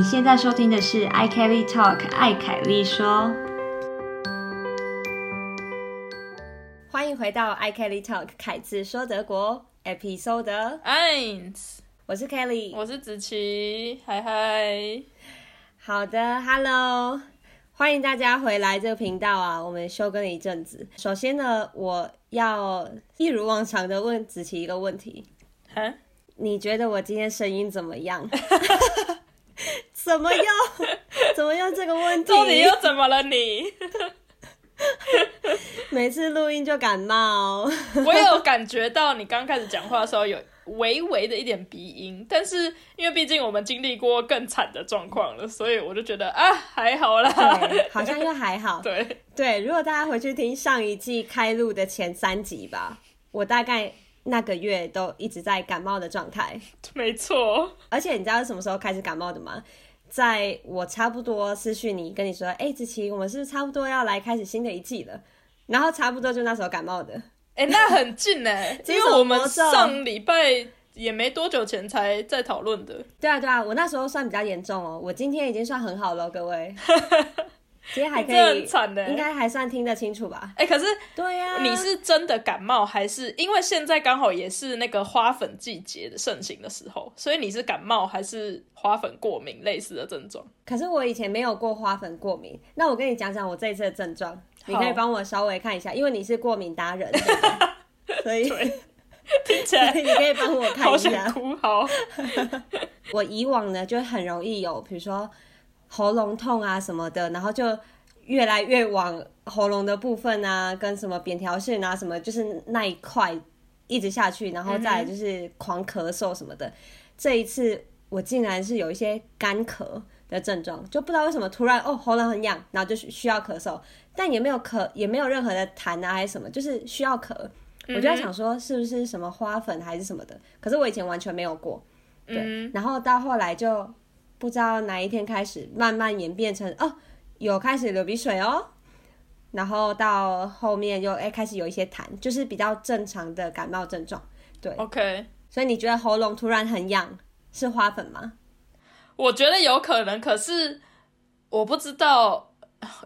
你现在收听的是 i Kelly Talk 艾凯丽说，欢迎回到 i Kelly Talk 凯子说德国 Episode eins，我是 Kelly，我是子琪，嗨嗨，好的，Hello，欢迎大家回来这个频道啊，我们休更了一阵子。首先呢，我要一如往常的问子琪一个问题，哈，你觉得我今天声音怎么样？怎么又 怎么又这个问题？到底又怎么了你？每次录音就感冒。我有感觉到你刚开始讲话的时候有微微的一点鼻音，但是因为毕竟我们经历过更惨的状况了，所以我就觉得啊还好啦，好像又还好。对对，如果大家回去听上一季开录的前三集吧，我大概。那个月都一直在感冒的状态，没错。而且你知道是什么时候开始感冒的吗？在我差不多私讯你跟你说，哎，子琪，我们是不是差不多要来开始新的一季了？然后差不多就那时候感冒的。哎，那很近哎，因为我们上礼拜也没多久前才在讨论的。对啊，对啊，我那时候算比较严重哦，我今天已经算很好了，各位。其实还可以，应该还算听得清楚吧？哎，可是，对呀，你是真的感冒，还是因为现在刚好也是那个花粉季节的盛行的时候，所以你是感冒还是花粉过敏类似的症状？可是我以前没有过花粉过敏，那我跟你讲讲我这一次的症状，你可以帮我稍微看一下，因为你是过敏达人，所以 听起来你可以帮我看一下。好好，我以往呢就很容易有，比如说。喉咙痛啊什么的，然后就越来越往喉咙的部分啊，跟什么扁条线啊什么，就是那一块一直下去，然后再就是狂咳嗽什么的。这一次我竟然是有一些干咳的症状，就不知道为什么突然哦喉咙很痒，然后就需要咳嗽，但也没有咳，也没有任何的痰啊还是什么，就是需要咳。我就在想说是不是什么花粉还是什么的，可是我以前完全没有过，对，然后到后来就。不知道哪一天开始，慢慢演变成哦，有开始流鼻水哦，然后到后面又哎开始有一些痰，就是比较正常的感冒症状。对，OK。所以你觉得喉咙突然很痒是花粉吗？我觉得有可能，可是我不知道，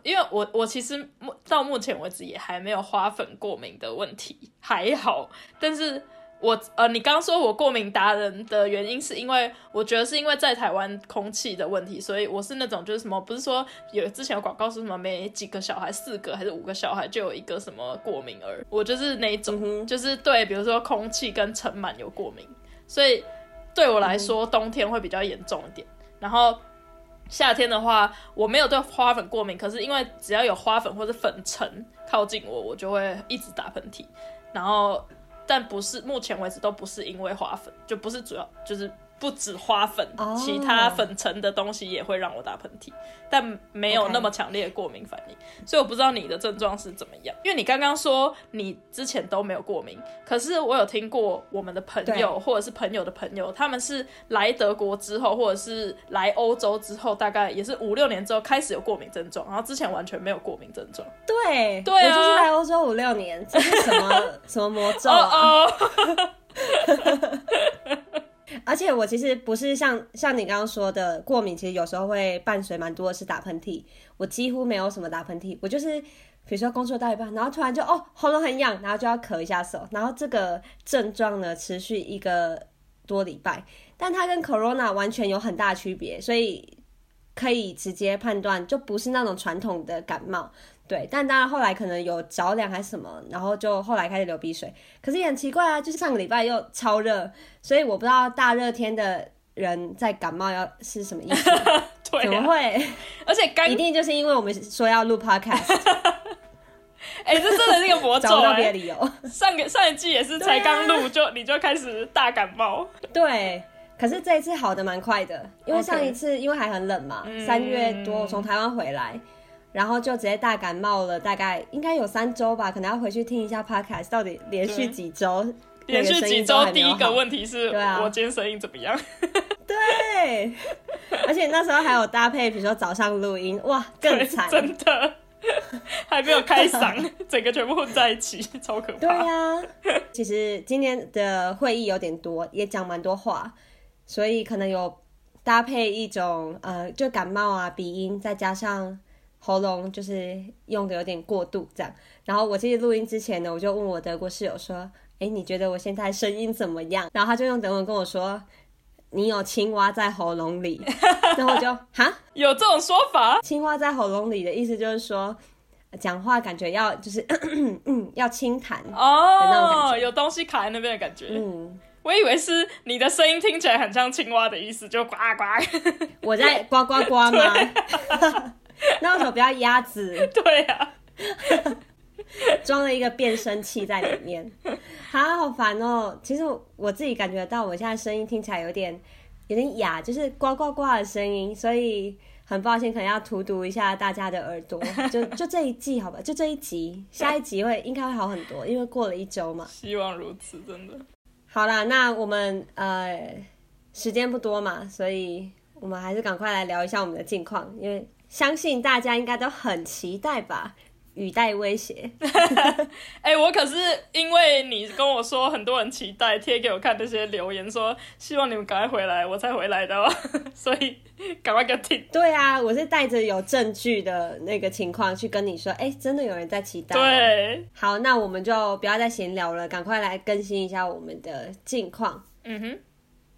因为我我其实到目前为止也还没有花粉过敏的问题，还好，但是。我呃，你刚说我过敏达人的原因，是因为我觉得是因为在台湾空气的问题，所以我是那种就是什么，不是说有之前有广告说什么每几个小孩四个还是五个小孩就有一个什么过敏儿，我就是那一种，就是对，比如说空气跟尘螨有过敏，所以对我来说冬天会比较严重一点，然后夏天的话我没有对花粉过敏，可是因为只要有花粉或者粉尘靠近我，我就会一直打喷嚏，然后。但不是，目前为止都不是因为花粉，就不是主要，就是。不止花粉，其他粉尘的东西也会让我打喷嚏，但没有那么强烈的过敏反应，所以我不知道你的症状是怎么样。因为你刚刚说你之前都没有过敏，可是我有听过我们的朋友或者是朋友的朋友，他们是来德国之后，或者是来欧洲之后，大概也是五六年之后开始有过敏症状，然后之前完全没有过敏症状。对，对啊，我就是来欧洲五六年，这是什么什么魔咒啊？而且我其实不是像像你刚刚说的过敏，其实有时候会伴随蛮多的是打喷嚏。我几乎没有什么打喷嚏，我就是比如说工作到一半，然后突然就哦喉咙很痒，然后就要咳一下手，然后这个症状呢持续一个多礼拜，但它跟 corona 完全有很大区别，所以可以直接判断就不是那种传统的感冒。对，但当然后来可能有着凉还是什么，然后就后来开始流鼻水。可是也很奇怪啊，就是上个礼拜又超热，所以我不知道大热天的人在感冒要是什么意思？怎么会？而且一定就是因为我们说要录 podcast。哎，这真的是个魔咒啊！别的理由。上个上一季也是才刚录就你就开始大感冒。对，可是这一次好的蛮快的，因为上一次因为还很冷嘛，三月多我从台湾回来。然后就直接大感冒了，大概应该有三周吧，可能要回去听一下 podcast，到底连续几周，连续几周第一个问题是，我今天声音怎么样？对，而且那时候还有搭配，比如说早上录音，哇，更惨，真的，还没有开嗓，整个全部混在一起，超可怕。对呀，其实今天的会议有点多，也讲蛮多话，所以可能有搭配一种呃，就感冒啊、鼻音，再加上喉咙就是用的有点过度这样。然后我其实录音之前呢，我就问我德国室友说：“哎，你觉得我现在声音怎么样？”然后他就用德文跟我说：“你有青蛙在喉咙里。”然后我就哈，有这种说法？青蛙在喉咙里的意思就是说，讲话感觉要就是嗯 要轻弹哦，有东西卡在那边的感觉。嗯。我以为是你的声音听起来很像青蛙的意思，就呱呱。我在呱呱呱吗？那为什么不要鸭子？对啊，装了一个变声器在里面，好好烦哦。其实我自己感觉到，我现在声音听起来有点有点哑，就是呱呱呱的声音，所以很抱歉，可能要荼毒一下大家的耳朵。就就这一季好吧，就这一集，下一集会应该会好很多，因为过了一周嘛。希望如此，真的。好啦，那我们呃时间不多嘛，所以我们还是赶快来聊一下我们的近况，因为相信大家应该都很期待吧。语带威胁，哎，我可是因为你跟我说很多人期待贴给我看这些留言，说希望你们赶快回来，我才回来的，哦，所以赶快给我听。对啊，我是带着有证据的那个情况去跟你说，哎，真的有人在期待。对，好，那我们就不要再闲聊了，赶快来更新一下我们的近况。嗯哼，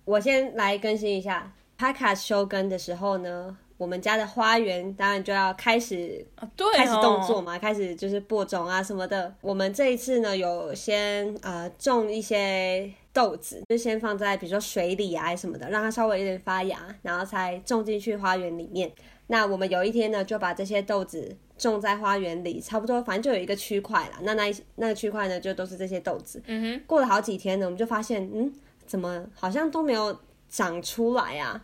我先来更新一下 p 卡休更的时候呢。我们家的花园当然就要开始开始动作嘛，开始就是播种啊什么的。我们这一次呢，有先呃种一些豆子，就先放在比如说水里啊什么的，让它稍微有点发芽，然后才种进去花园里面。那我们有一天呢，就把这些豆子种在花园里，差不多反正就有一个区块了。那那一那个区块呢，就都是这些豆子。嗯哼。过了好几天呢，我们就发现，嗯，怎么好像都没有长出来啊？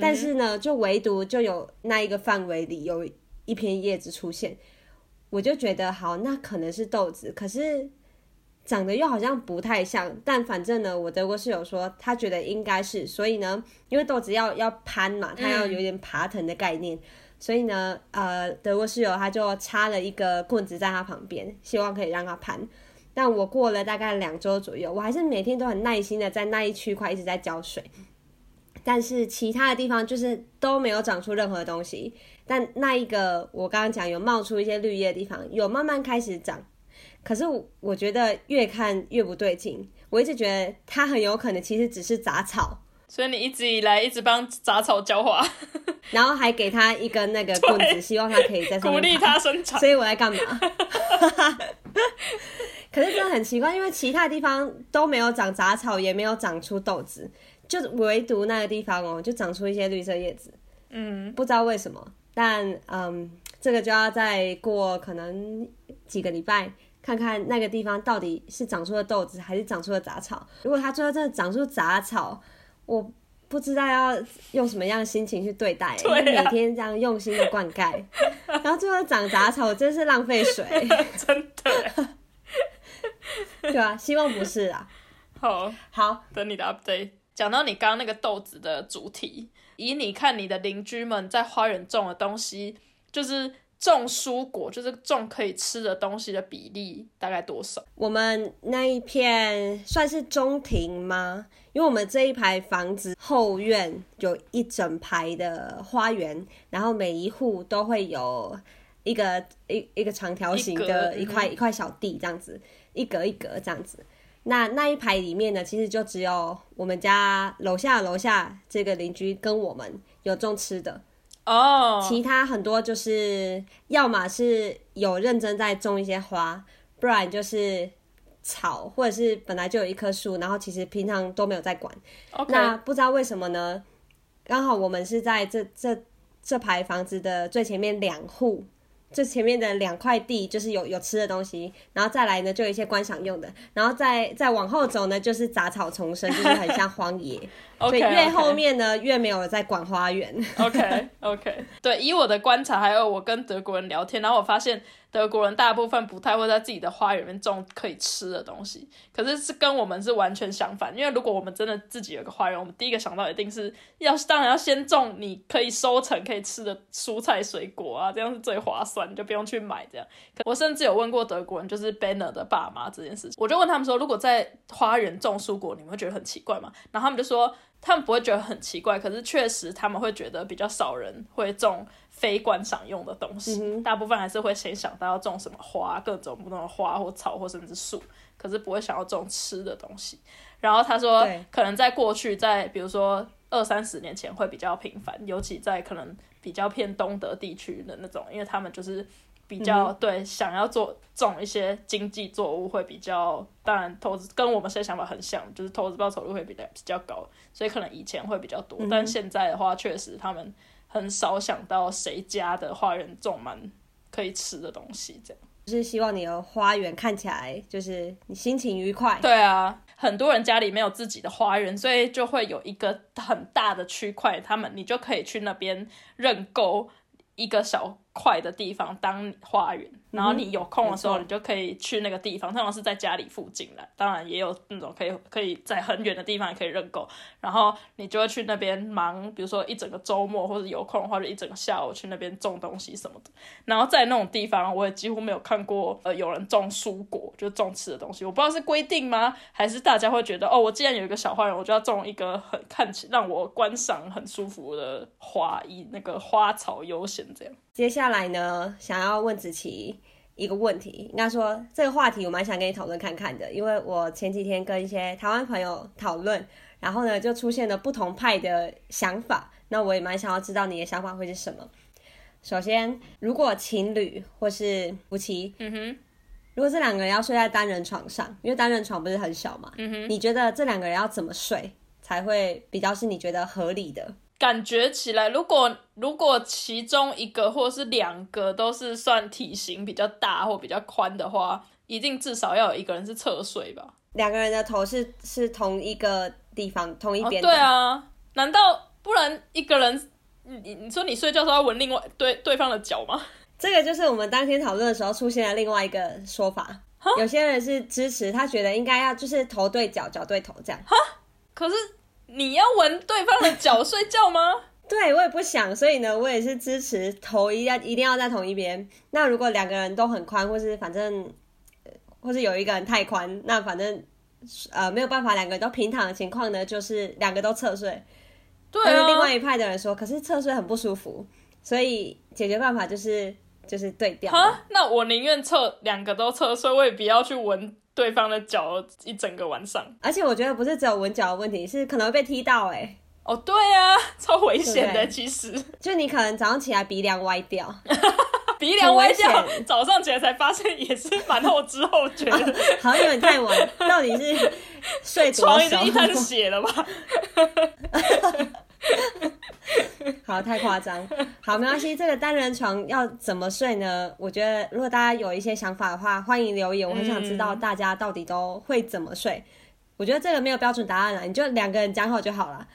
但是呢，就唯独就有那一个范围里有一片叶子出现，我就觉得好，那可能是豆子，可是长得又好像不太像。但反正呢，我德国室友说他觉得应该是，所以呢，因为豆子要要攀嘛，它要有点爬藤的概念，所以呢，呃，德国室友他就插了一个棍子在他旁边，希望可以让它攀。但我过了大概两周左右，我还是每天都很耐心的在那一区块一直在浇水。但是其他的地方就是都没有长出任何东西，但那一个我刚刚讲有冒出一些绿叶的地方，有慢慢开始长。可是我觉得越看越不对劲，我一直觉得它很有可能其实只是杂草。所以你一直以来一直帮杂草浇花，然后还给它一根那个棍子，希望它可以在上面鼓励它生长。所以我在干嘛？可是真的很奇怪，因为其他地方都没有长杂草，也没有长出豆子。就唯独那个地方哦，就长出一些绿色叶子，嗯，不知道为什么，但嗯，这个就要再过可能几个礼拜，看看那个地方到底是长出了豆子，还是长出了杂草。如果它最后真的长出杂草，我不知道要用什么样的心情去对待，因为每天这样用心的灌溉，然后最后长杂草，真是浪费水，真的，对啊，希望不是啊。好，好，等你的 update。讲到你刚刚那个豆子的主题，以你看你的邻居们在花园种的东西，就是种蔬果，就是种可以吃的东西的比例大概多少？我们那一片算是中庭吗？因为我们这一排房子后院有一整排的花园，然后每一户都会有一个一一个长条形的一块一块小地，这样子一格一格这样子。那那一排里面呢，其实就只有我们家楼下楼下这个邻居跟我们有种吃的哦，其他很多就是要么是有认真在种一些花，不然就是草，或者是本来就有一棵树，然后其实平常都没有在管。那不知道为什么呢？刚好我们是在这这这排房子的最前面两户。这前面的两块地就是有有吃的东西，然后再来呢就有一些观赏用的，然后再再往后走呢就是杂草丛生，就是很像荒野。所以越后面呢越没有在管花园。OK OK，对，以我的观察，还有我跟德国人聊天，然后我发现。德国人大部分不太会在自己的花园里面种可以吃的东西，可是是跟我们是完全相反。因为如果我们真的自己有个花园，我们第一个想到一定是要，当然要先种你可以收成可以吃的蔬菜水果啊，这样是最划算，就不用去买这样。我甚至有问过德国人，就是 Banner 的爸妈这件事情，我就问他们说，如果在花园种蔬果，你们会觉得很奇怪吗？然后他们就说，他们不会觉得很奇怪，可是确实他们会觉得比较少人会种非观赏用的东西，大部分还是会先想到要种什么花，各种不同的花或草或甚至树，可是不会想要种吃的东西。然后他说，可能在过去，在比如说二三十年前会比较频繁，尤其在可能比较偏东德地区的那种，因为他们就是比较对想要做种一些经济作物会比较，当然投资跟我们现在想法很像，就是投资报酬率会比较比较高，所以可能以前会比较多，但现在的话，确实他们很少想到谁家的花园种满可以吃的东西，这样。就是希望你的花园看起来就是你心情愉快。对啊，很多人家里没有自己的花园，所以就会有一个很大的区块，他们你就可以去那边认购一个小块的地方当花园。然后你有空的时候，你就可以去那个地方，通常是在家里附近的，当然也有那种可以可以在很远的地方也可以认购。然后你就会去那边忙，比如说一整个周末或者有空的话，就一整个下午去那边种东西什么的。然后在那种地方，我也几乎没有看过呃有人种蔬果，就种吃的东西。我不知道是规定吗，还是大家会觉得哦，我既然有一个小花园，我就要种一个很看起让我观赏很舒服的花，以那个花草悠闲这样。接下来呢，想要问子琪一个问题，应该说这个话题我蛮想跟你讨论看看的，因为我前几天跟一些台湾朋友讨论，然后呢就出现了不同派的想法，那我也蛮想要知道你的想法会是什么。首先，如果情侣或是夫妻，嗯哼，如果这两个人要睡在单人床上，因为单人床不是很小嘛，嗯哼，你觉得这两个人要怎么睡才会比较是你觉得合理的？感觉起来，如果如果其中一个或是两个都是算体型比较大或比较宽的话，一定至少要有一个人是侧睡吧？两个人的头是是同一个地方，同一边。对啊，难道不然一个人？你你说你睡觉时候要闻另外对对方的脚吗？这个就是我们当天讨论的时候出现了另外一个说法。有些人是支持，他觉得应该要就是头对脚，脚对头这样。哈，可是。你要闻对方的脚睡觉吗？对我也不想，所以呢，我也是支持头一要一定要在同一边。那如果两个人都很宽，或是反正，或是有一个人太宽，那反正呃没有办法，两个人都平躺的情况呢，就是两个都侧睡。对啊。另外一派的人说，可是侧睡很不舒服，所以解决办法就是就是对调。哈，那我宁愿侧两个都侧睡，我也不要去闻。对方的脚一整个晚上，而且我觉得不是只有闻脚的问题，是可能会被踢到哎。哦，对啊，超危险的，其实 就你可能早上起来鼻梁歪掉，鼻梁歪掉，早上起来才发现也是蛮后知后觉的，好像有点太晚，到底是睡床已经一滩血了吧？好，太夸张。好，没关系。这个单人床要怎么睡呢？我觉得，如果大家有一些想法的话，欢迎留言。我很想知道大家到底都会怎么睡。我觉得这个没有标准答案了，你就两个人讲好就好了。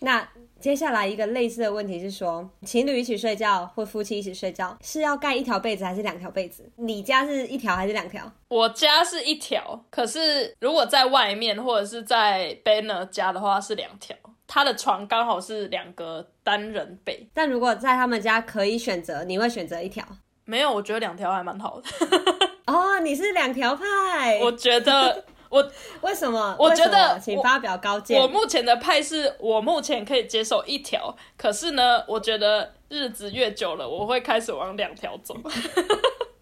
那接下来一个类似的问题是说，情侣一起睡觉或夫妻一起睡觉，是要盖一条被子还是两条被子？你家是一条还是两条？我家是一条，可是如果在外面或者是在 Banner 家的话是两条。他的床刚好是两个单人被，但如果在他们家可以选择，你会选择一条？没有，我觉得两条还蛮好的。哦，你是两条派？我觉得我 为什么？我觉得，请发表高见。我目前的派是我目前可以接受一条，可是呢，我觉得日子越久了，我会开始往两条走。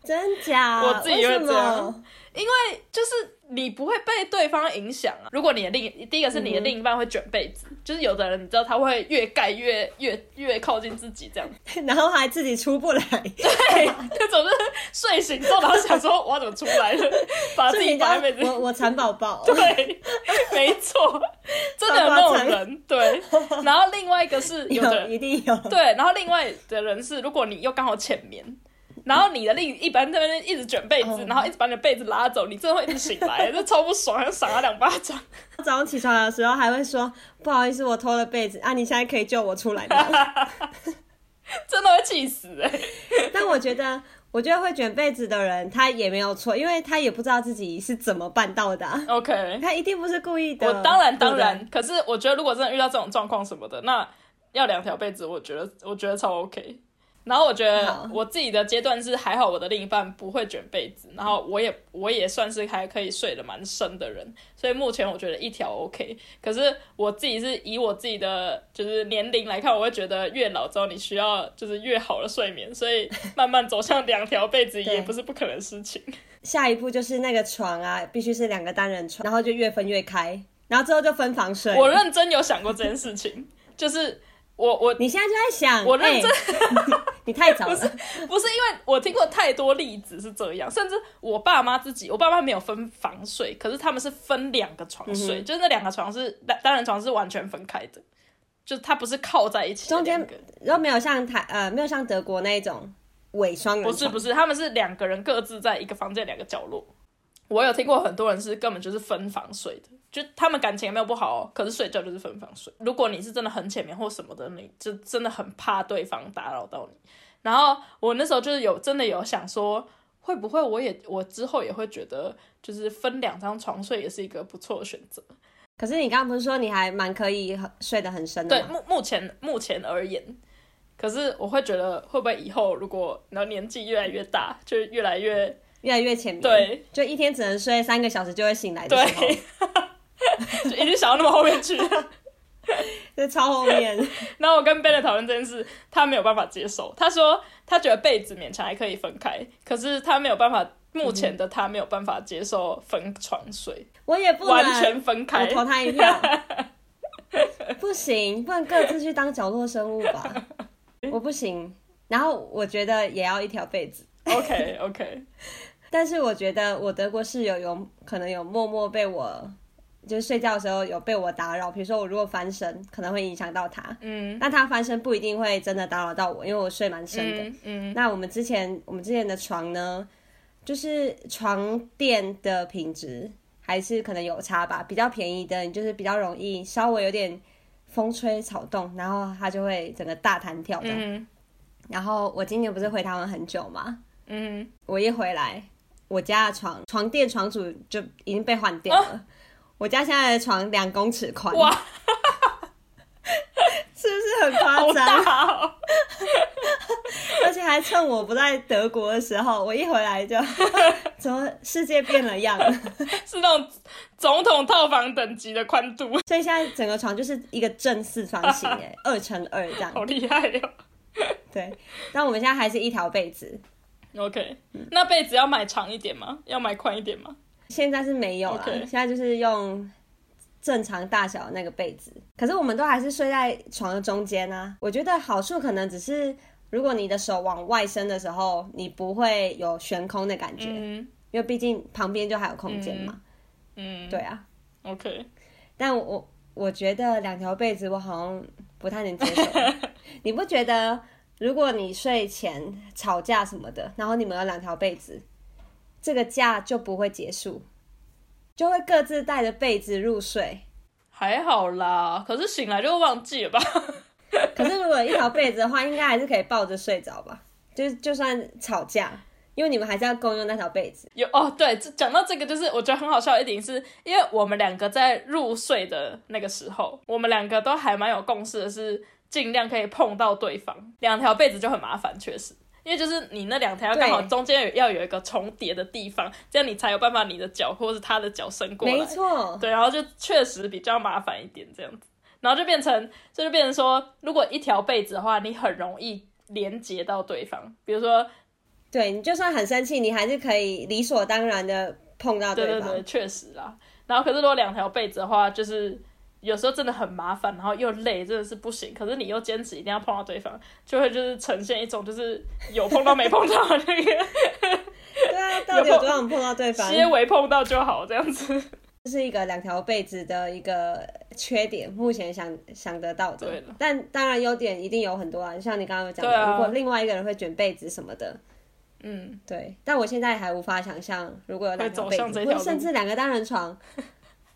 真假？我自己会这样，因为就是。你不会被对方影响啊！如果你的另第一个是你的另一半会卷被子，就是有的人你知道他会越盖越越越靠近自己这样，然后还自己出不来，对，就总是睡醒之后然后想说我要怎么出来了，把自己盖被子，我我蚕宝宝，对，没错，真的有那种人，对。然后另外一个是有的一定有，对，然后另外的人是如果你又刚好浅眠。然后你的另一般在那边一直卷被子，然后一直把你的被子拉走，你真的会一直醒来，这超不爽，要赏他两巴掌。早上起床的时候还会说不好意思，我偷了被子啊，你现在可以救我出来吗？真的会气死哎！但我觉得，我觉得会卷被子的人他也没有错，因为他也不知道自己是怎么办到的。OK，他一定不是故意的。我当然当然，可是我觉得如果真的遇到这种状况什么的，那要两条被子，我觉得我觉得超 OK。然后我觉得我自己的阶段是还好，我的另一半不会卷被子，然后我也我也算是还可以睡得蛮深的人，所以目前我觉得一条 OK。可是我自己是以我自己的就是年龄来看，我会觉得越老之后你需要就是越好的睡眠，所以慢慢走向两条被子 也不是不可能的事情。下一步就是那个床啊，必须是两个单人床，然后就越分越开，然后之后就分房睡。我认真有想过这件事情，就是我我你现在就在想，我认真哎 你太早了。不是因为我听过太多例子是这样，甚至我爸妈自己，我爸妈没有分房睡，可是他们是分两个床睡，就是那两个床是单单人床是完全分开的，就是它不是靠在一起中间个，然后没有像台呃没有像德国那一种伪双人不是不是，他们是两个人各自在一个房间两个角落。我有听过很多人是根本就是分房睡的，就他们感情也没有不好哦，可是睡觉就是分房睡。如果你是真的很浅眠或什么的，你就真的很怕对方打扰到你。然后我那时候就是有真的有想说，会不会我也我之后也会觉得，就是分两张床睡也是一个不错的选择。可是你刚刚不是说你还蛮可以睡得很深的对，目目前目前而言，可是我会觉得会不会以后如果然后年纪越来越大，就越来越越来越浅眠，对，就一天只能睡三个小时就会醒来的时候，对，就一直想到那么后面去了。就超后面。然后我跟 Ben 讨论这件事，他没有办法接受。他说他觉得被子勉强还可以分开，可是他没有办法，目前的他没有办法接受分床睡，我也不完全分开我。投他一票。不行，不能各自去当角落生物吧？我不行。然后我觉得也要一条被子，OK OK，但是我觉得我德国室友有可能有默默被我，就是睡觉的时候有被我打扰。比如说我如果翻身，可能会影响到他。嗯那他翻身不一定会真的打扰到我，因为我睡蛮深的。嗯嗯那我们之前我们之前的床呢，就是床垫的品质还是可能有差吧，比较便宜的，你就是比较容易稍微有点风吹草动，然后它就会整个大弹跳这样。嗯然后我今年不是回台湾很久嘛，嗯，我一回来，我家的床床垫床主就已经被换掉了。我家现在的床两公尺宽，哇，是不是很夸好张？大哦！而且还趁我不在德国的时候，我一回来就 怎么世界变了样。是那种总统套房等级的宽度，所以现在整个床就是一个正四方形，哎，二乘二这样。好厉害哟、对，但我们现在还是一条被子，OK，那被子要买长一点吗？要买宽一点吗？现在是没有了现在就是用正常大小的那个被子。可是我们都还是睡在床的中间啊。我觉得好处可能只是，如果你的手往外伸的时候，你不会有悬空的感觉，嗯因为毕竟旁边就还有空间嘛。嗯，对啊，，OK，但我我觉得两条被子我好像不太能接受。你不觉得，如果你睡前吵架什么的，然后你们有两条被子，这个假就不会结束，就会各自带着被子入睡。还好啦。可是醒来就忘记了吧？可是如果有一条被子的话，应该还是可以抱着睡着吧？就就算吵架，因为你们还是要共用那条被子。有哦，对，这讲到这个，就是我觉得很好笑的一点是，因为我们两个在入睡的那个时候，我们两个都还蛮有共识的是，尽量可以碰到对方。两条被子就很麻烦，确实，因为就是你那两条刚好对中间有要有一个重叠的地方，这样你才有办法你的脚或是他的脚伸过来。没错，对，然后就确实比较麻烦一点这样子，然后就变成这就变成说，如果一条被子的话，你很容易连接到对方，比如说对你就算很生气，你还是可以理所当然的碰到方。对对对，确实啦。然后可是如果两条被子的话，就是有时候真的很麻烦，然后又累，真的是不行。可是你又坚持一定要碰到对方，就会就是呈现一种就是有碰到没碰到的那个 对啊，到底有多少人碰到对方？些微碰到就好这样子。这是一个两条被子的一个缺点，目前想想得到的。但当然优点一定有很多啊，像你刚刚有讲的，啊如果另外一个人会卷被子什么的，嗯，对。但我现在还无法想象，如果有两条被子，甚至两个单人床，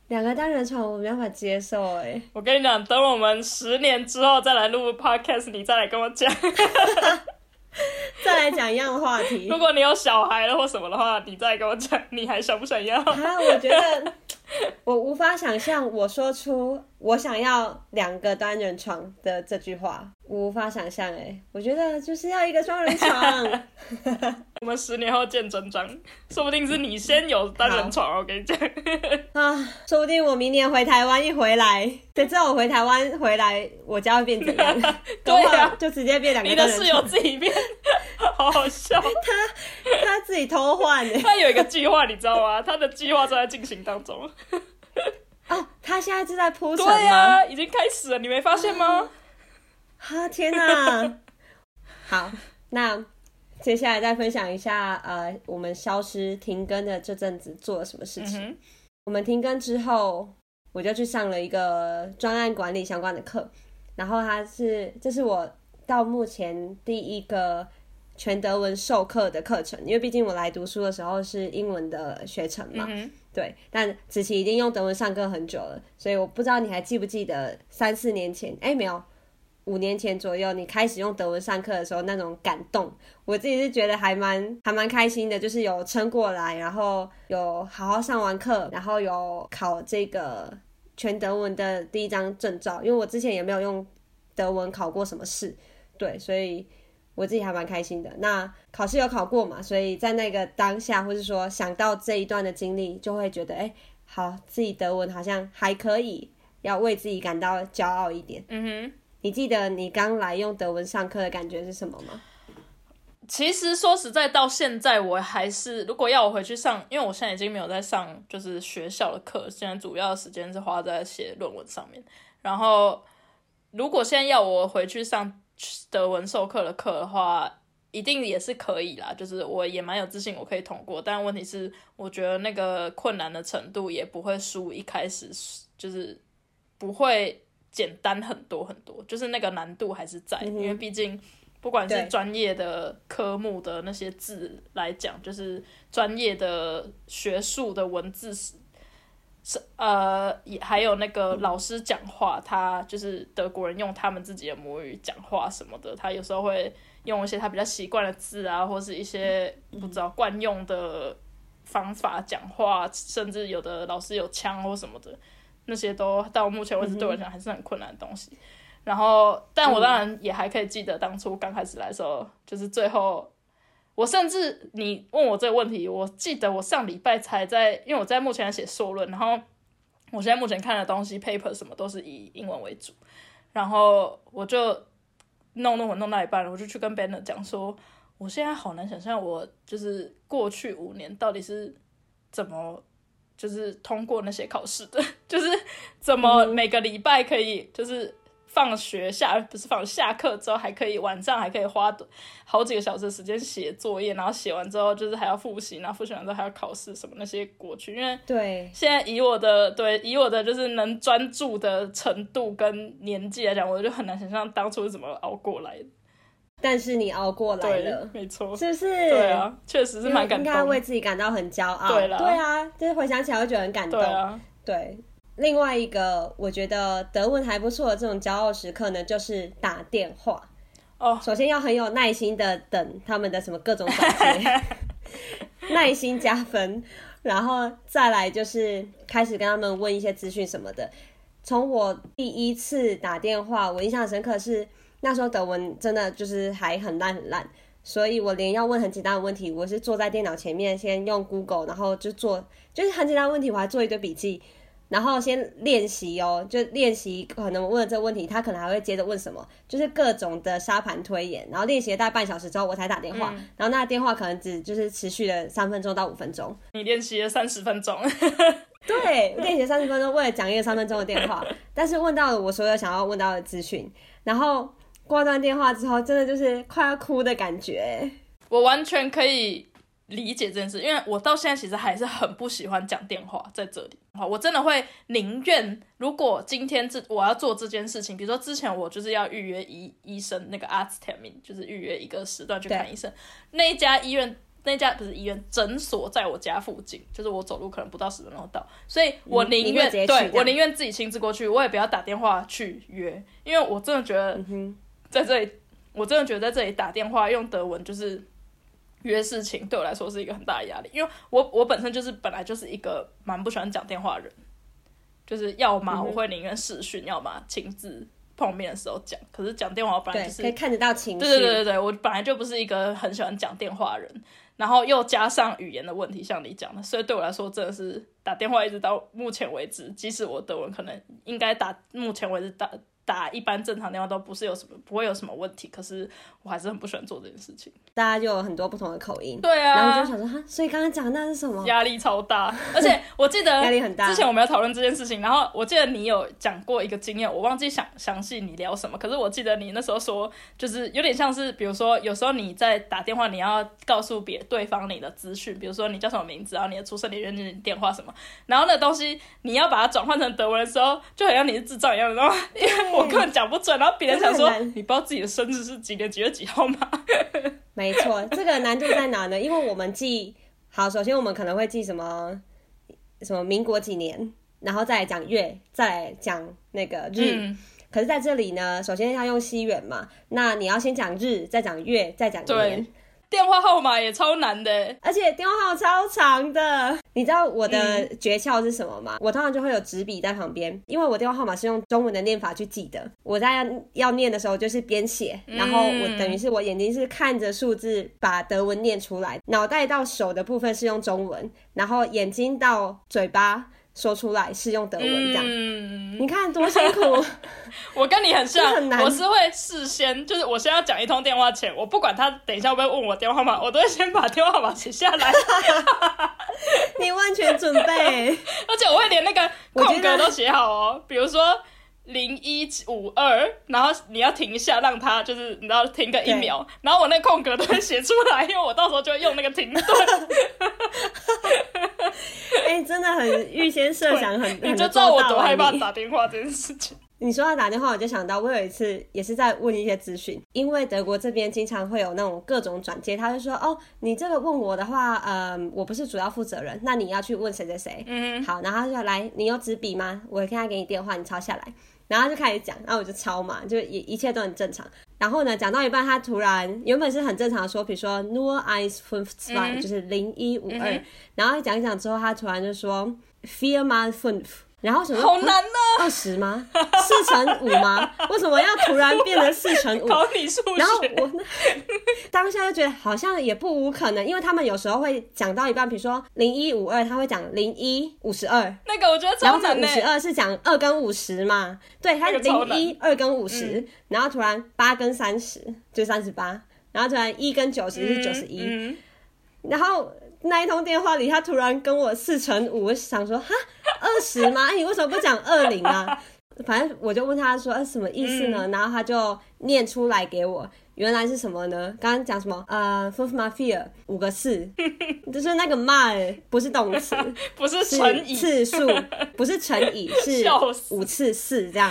两个单人床我没办法接受哎、我跟你讲，等我们十年之后再来录 podcast，你再来跟我讲。再来讲一样的话题 如果你有小孩了或什么的话，你再来跟我讲，你还想不想要？啊，我觉得 我无法想象，我说出我想要两个单人床的这句话，我无法想象哎，我觉得就是要一个双人床。我们十年后见真章，说不定是你先有单人床，我跟你讲 啊，说不定我明年回台湾一回来，谁知道我回台湾回来，我家会变怎样？对啊，就直接变两个。你的室友自己变，好好笑。他他自己偷换哎，他有一个计划，你知道吗？他的计划正在进行当中。哦，他现在正在铺陈吗？已经开始了，你没发现吗？啊，天哪！好，那接下来再分享一下，呃，我们消失停更的这阵子做了什么事情。我们停更之后，我就去上了一个专案管理相关的课，然后它是这是我到目前第一个全德文授课的课程，因为毕竟我来读书的时候是英文的学程嘛。对，但子琪已经用德文上课很久了，所以我不知道你还记不记得三四年前，哎，没有，五年前左右，你开始用德文上课的时候那种感动，我自己是觉得还蛮还蛮开心的，就是有撑过来，然后有好好上完课，然后有考这个全德文的第一张证照，因为我之前也没有用德文考过什么试，对，所以。我自己还蛮开心的。那考试有考过嘛？所以在那个当下，或是说想到这一段的经历，就会觉得，哎，好，自己德文好像还可以，要为自己感到骄傲一点。嗯哼，你记得你刚来用德文上课的感觉是什么吗？其实说实在，到现在我还是，如果要我回去上，因为我现在已经没有在上就是学校的课，现在主要的时间是花在写论文上面。然后，如果现在要我回去上，德文授课的课的话，一定也是可以啦。就是我也蛮有自信，我可以通过。但问题是，我觉得那个困难的程度也不会输一开始，就是不会简单很多很多。就是那个难度还是在，因为毕竟不管是专业的科目的那些字来讲，就是专业的学术的文字是。呃，也还有那个老师讲话，他就是德国人用他们自己的母语讲话什么的，他有时候会用一些他比较习惯的字啊，或是一些不知道惯用的方法讲话，甚至有的老师有枪或什么的，那些都到目前为止对我来讲还是很困难的东西。然后，但我当然也还可以记得当初刚开始来的时候，就是最后。我甚至你问我这个问题，我记得我上礼拜才在，因为我在目前写硕论，然后我现在目前看的东西 paper 什么都是以英文为主，然后我就弄弄我弄到一半了，我就去跟 Banner 讲说，我现在好难想象我就是过去五年到底是怎么就是通过那些考试的，就是怎么每个礼拜可以就是。放学下不是放下课之后还可以晚上还可以花好几个小时时间写作业，然后写完之后就是还要复习，然后复习完之后还要考试什么那些过去。因为对现在以我的对以我的就是能专注的程度跟年纪来讲，我就很难想象当初是怎么熬过来的。但是你熬过来了，没错，是不是？对啊，确实是蛮感动，应该为自己感到很骄傲。对了，对啊，就是回想起来会觉得很感动。对啊，对。另外一个我觉得德文还不错的这种骄傲时刻呢，就是打电话哦。首先要很有耐心的等他们的什么各种转接，耐心加分。然后再来就是开始跟他们问一些资讯什么的。从我第一次打电话，我印象深刻是那时候德文真的就是还很烂很烂，所以我连要问很简单的问题，我是坐在电脑前面先用 Google，然后就做就是很简单的问题，我还做一堆笔记。然后先练习哦，就练习可能问了这个问题，他可能还会接着问什么，就是各种的沙盘推演。然后练习了大概半小时之后，我才打电话。然后那个电话可能只就是持续了三分钟到五分钟。你练习了三十分钟？对，练习三十分钟，为了讲一个三分钟的电话，但是问到了我所有想要问到的资讯。然后挂断电话之后，真的就是快要哭的感觉。我完全可以。理解这件事，因为我到现在其实还是很不喜欢讲电话在这里。好，我真的会宁愿，如果今天这我要做这件事情，比如说之前我就是要预约医医生那个 Arzttermin，就是预约一个时段去看医生。那一家医院，那家不是医院，诊所在我家附近，就是我走路可能不到十分钟到，所以我宁愿对我宁愿自己亲自过去，我也不要打电话去约，因为我真的觉得在这里，我真的觉得在这里打电话用德文就是。约事情对我来说是一个很大的压力，因为我我本身就是本来就是一个蛮不喜欢讲电话的人，就是要么我会宁愿视讯，要么亲自碰面的时候讲。可是讲电话我本来就，是可以看得到情绪。对对对对对，我本来就不是一个很喜欢讲电话的人，然后又加上语言的问题，像你讲的，所以对我来说真的是打电话一直到目前为止，即使我德文可能应该打，目前为止打打一般正常电话都不是有什么不会有什么问题，可是我还是很不喜欢做这件事情。大家就有很多不同的口音。对啊，然后就想说哈，所以刚刚讲的那是什么？压力超大，而且我记得压力很大之前我们要讨论这件事情，然后我记得你有讲过一个经验，我忘记详详细你聊什么，可是我记得你那时候说，就是有点像是，比如说有时候你在打电话，你要告诉别对方你的资讯，比如说你叫什么名字，然后你的出生年月日、电话什么，然后那个东西你要把它转换成德文的时候，就好像你是智障一样的，然后 因为我根本讲不准，然后别人想说你不知道自己的生日是几年几月几号吗？没错，这个难度在哪呢？因为我们记好，首先我们可能会记什么什么民国几年，然后再来讲月，再来讲那个日。嗯，可是在这里呢，首先要用西元嘛，那你要先讲日，再讲月，再讲年，，电话号码也超难的。而且电话号超长的。你知道我的诀窍是什么吗？我通常就会有纸笔在旁边，因为我电话号码是用中文的念法去记的。我在要念的时候就是边写，然后我等于是我眼睛是看着数字把德文念出来，脑袋到手的部分是用中文，然后眼睛到嘴巴说出来是用德文，这样。嗯，你看多辛苦。我跟你很像，我是会事先，就是我先要讲一通电话前，我不管他等一下会不会问我电话号码，我都会先把电话号码写下来，你完全准备，而且我会连那个空格都写好哦，比如说。零一五二，然后你要停一下，让他就是你知道停个一秒，然后我那空格都会写出来，因为我到时候就会用那个停顿，哎、真的很预先设想很，你就知道我多害怕打电话这件事情。你说要打电话，我就想到我有一次也是在问一些资讯，因为德国这边经常会有那种各种转接，他就说哦，你这个问我的话，嗯，我不是主要负责人，那你要去问谁谁谁。嗯，好，然后他就说来，你有纸笔吗？我现在给你电话，你抄下来。然后他就开始讲，然后我就抄嘛，就一一切都很正常。然后呢，讲到一半，他突然原本是很正常的说，比如说 nur eins fünf zwei，、嗯就是零一五二然后讲一讲之后，他突然就说 vier mal fünf，然后什么好难哦，二十吗？四乘五吗？为什么要突然变成四乘五？考你数然后。我那当下就觉得好像也不无可能，因为他们有时候会讲到一半，比如说零一五二，他会讲零一五十二，那个我觉得超然后。五十二是讲二跟五十嘛？对，它那个超难零一二跟五十，然后突然八跟三十就三十八，然后突然一跟九十是九十一，嗯，然后那一通电话里，他突然跟我四乘五，我想说哈二十吗？哎你为什么不讲二零啊？反正我就问他说，呃，什么意思嗯呢？然后他就念出来给我，原来是什么呢？刚刚讲什么？呃 f u f mafia 五个四，就是那个 mal 不是动词，不是是乘以，次数，不是乘以，是五次四这样。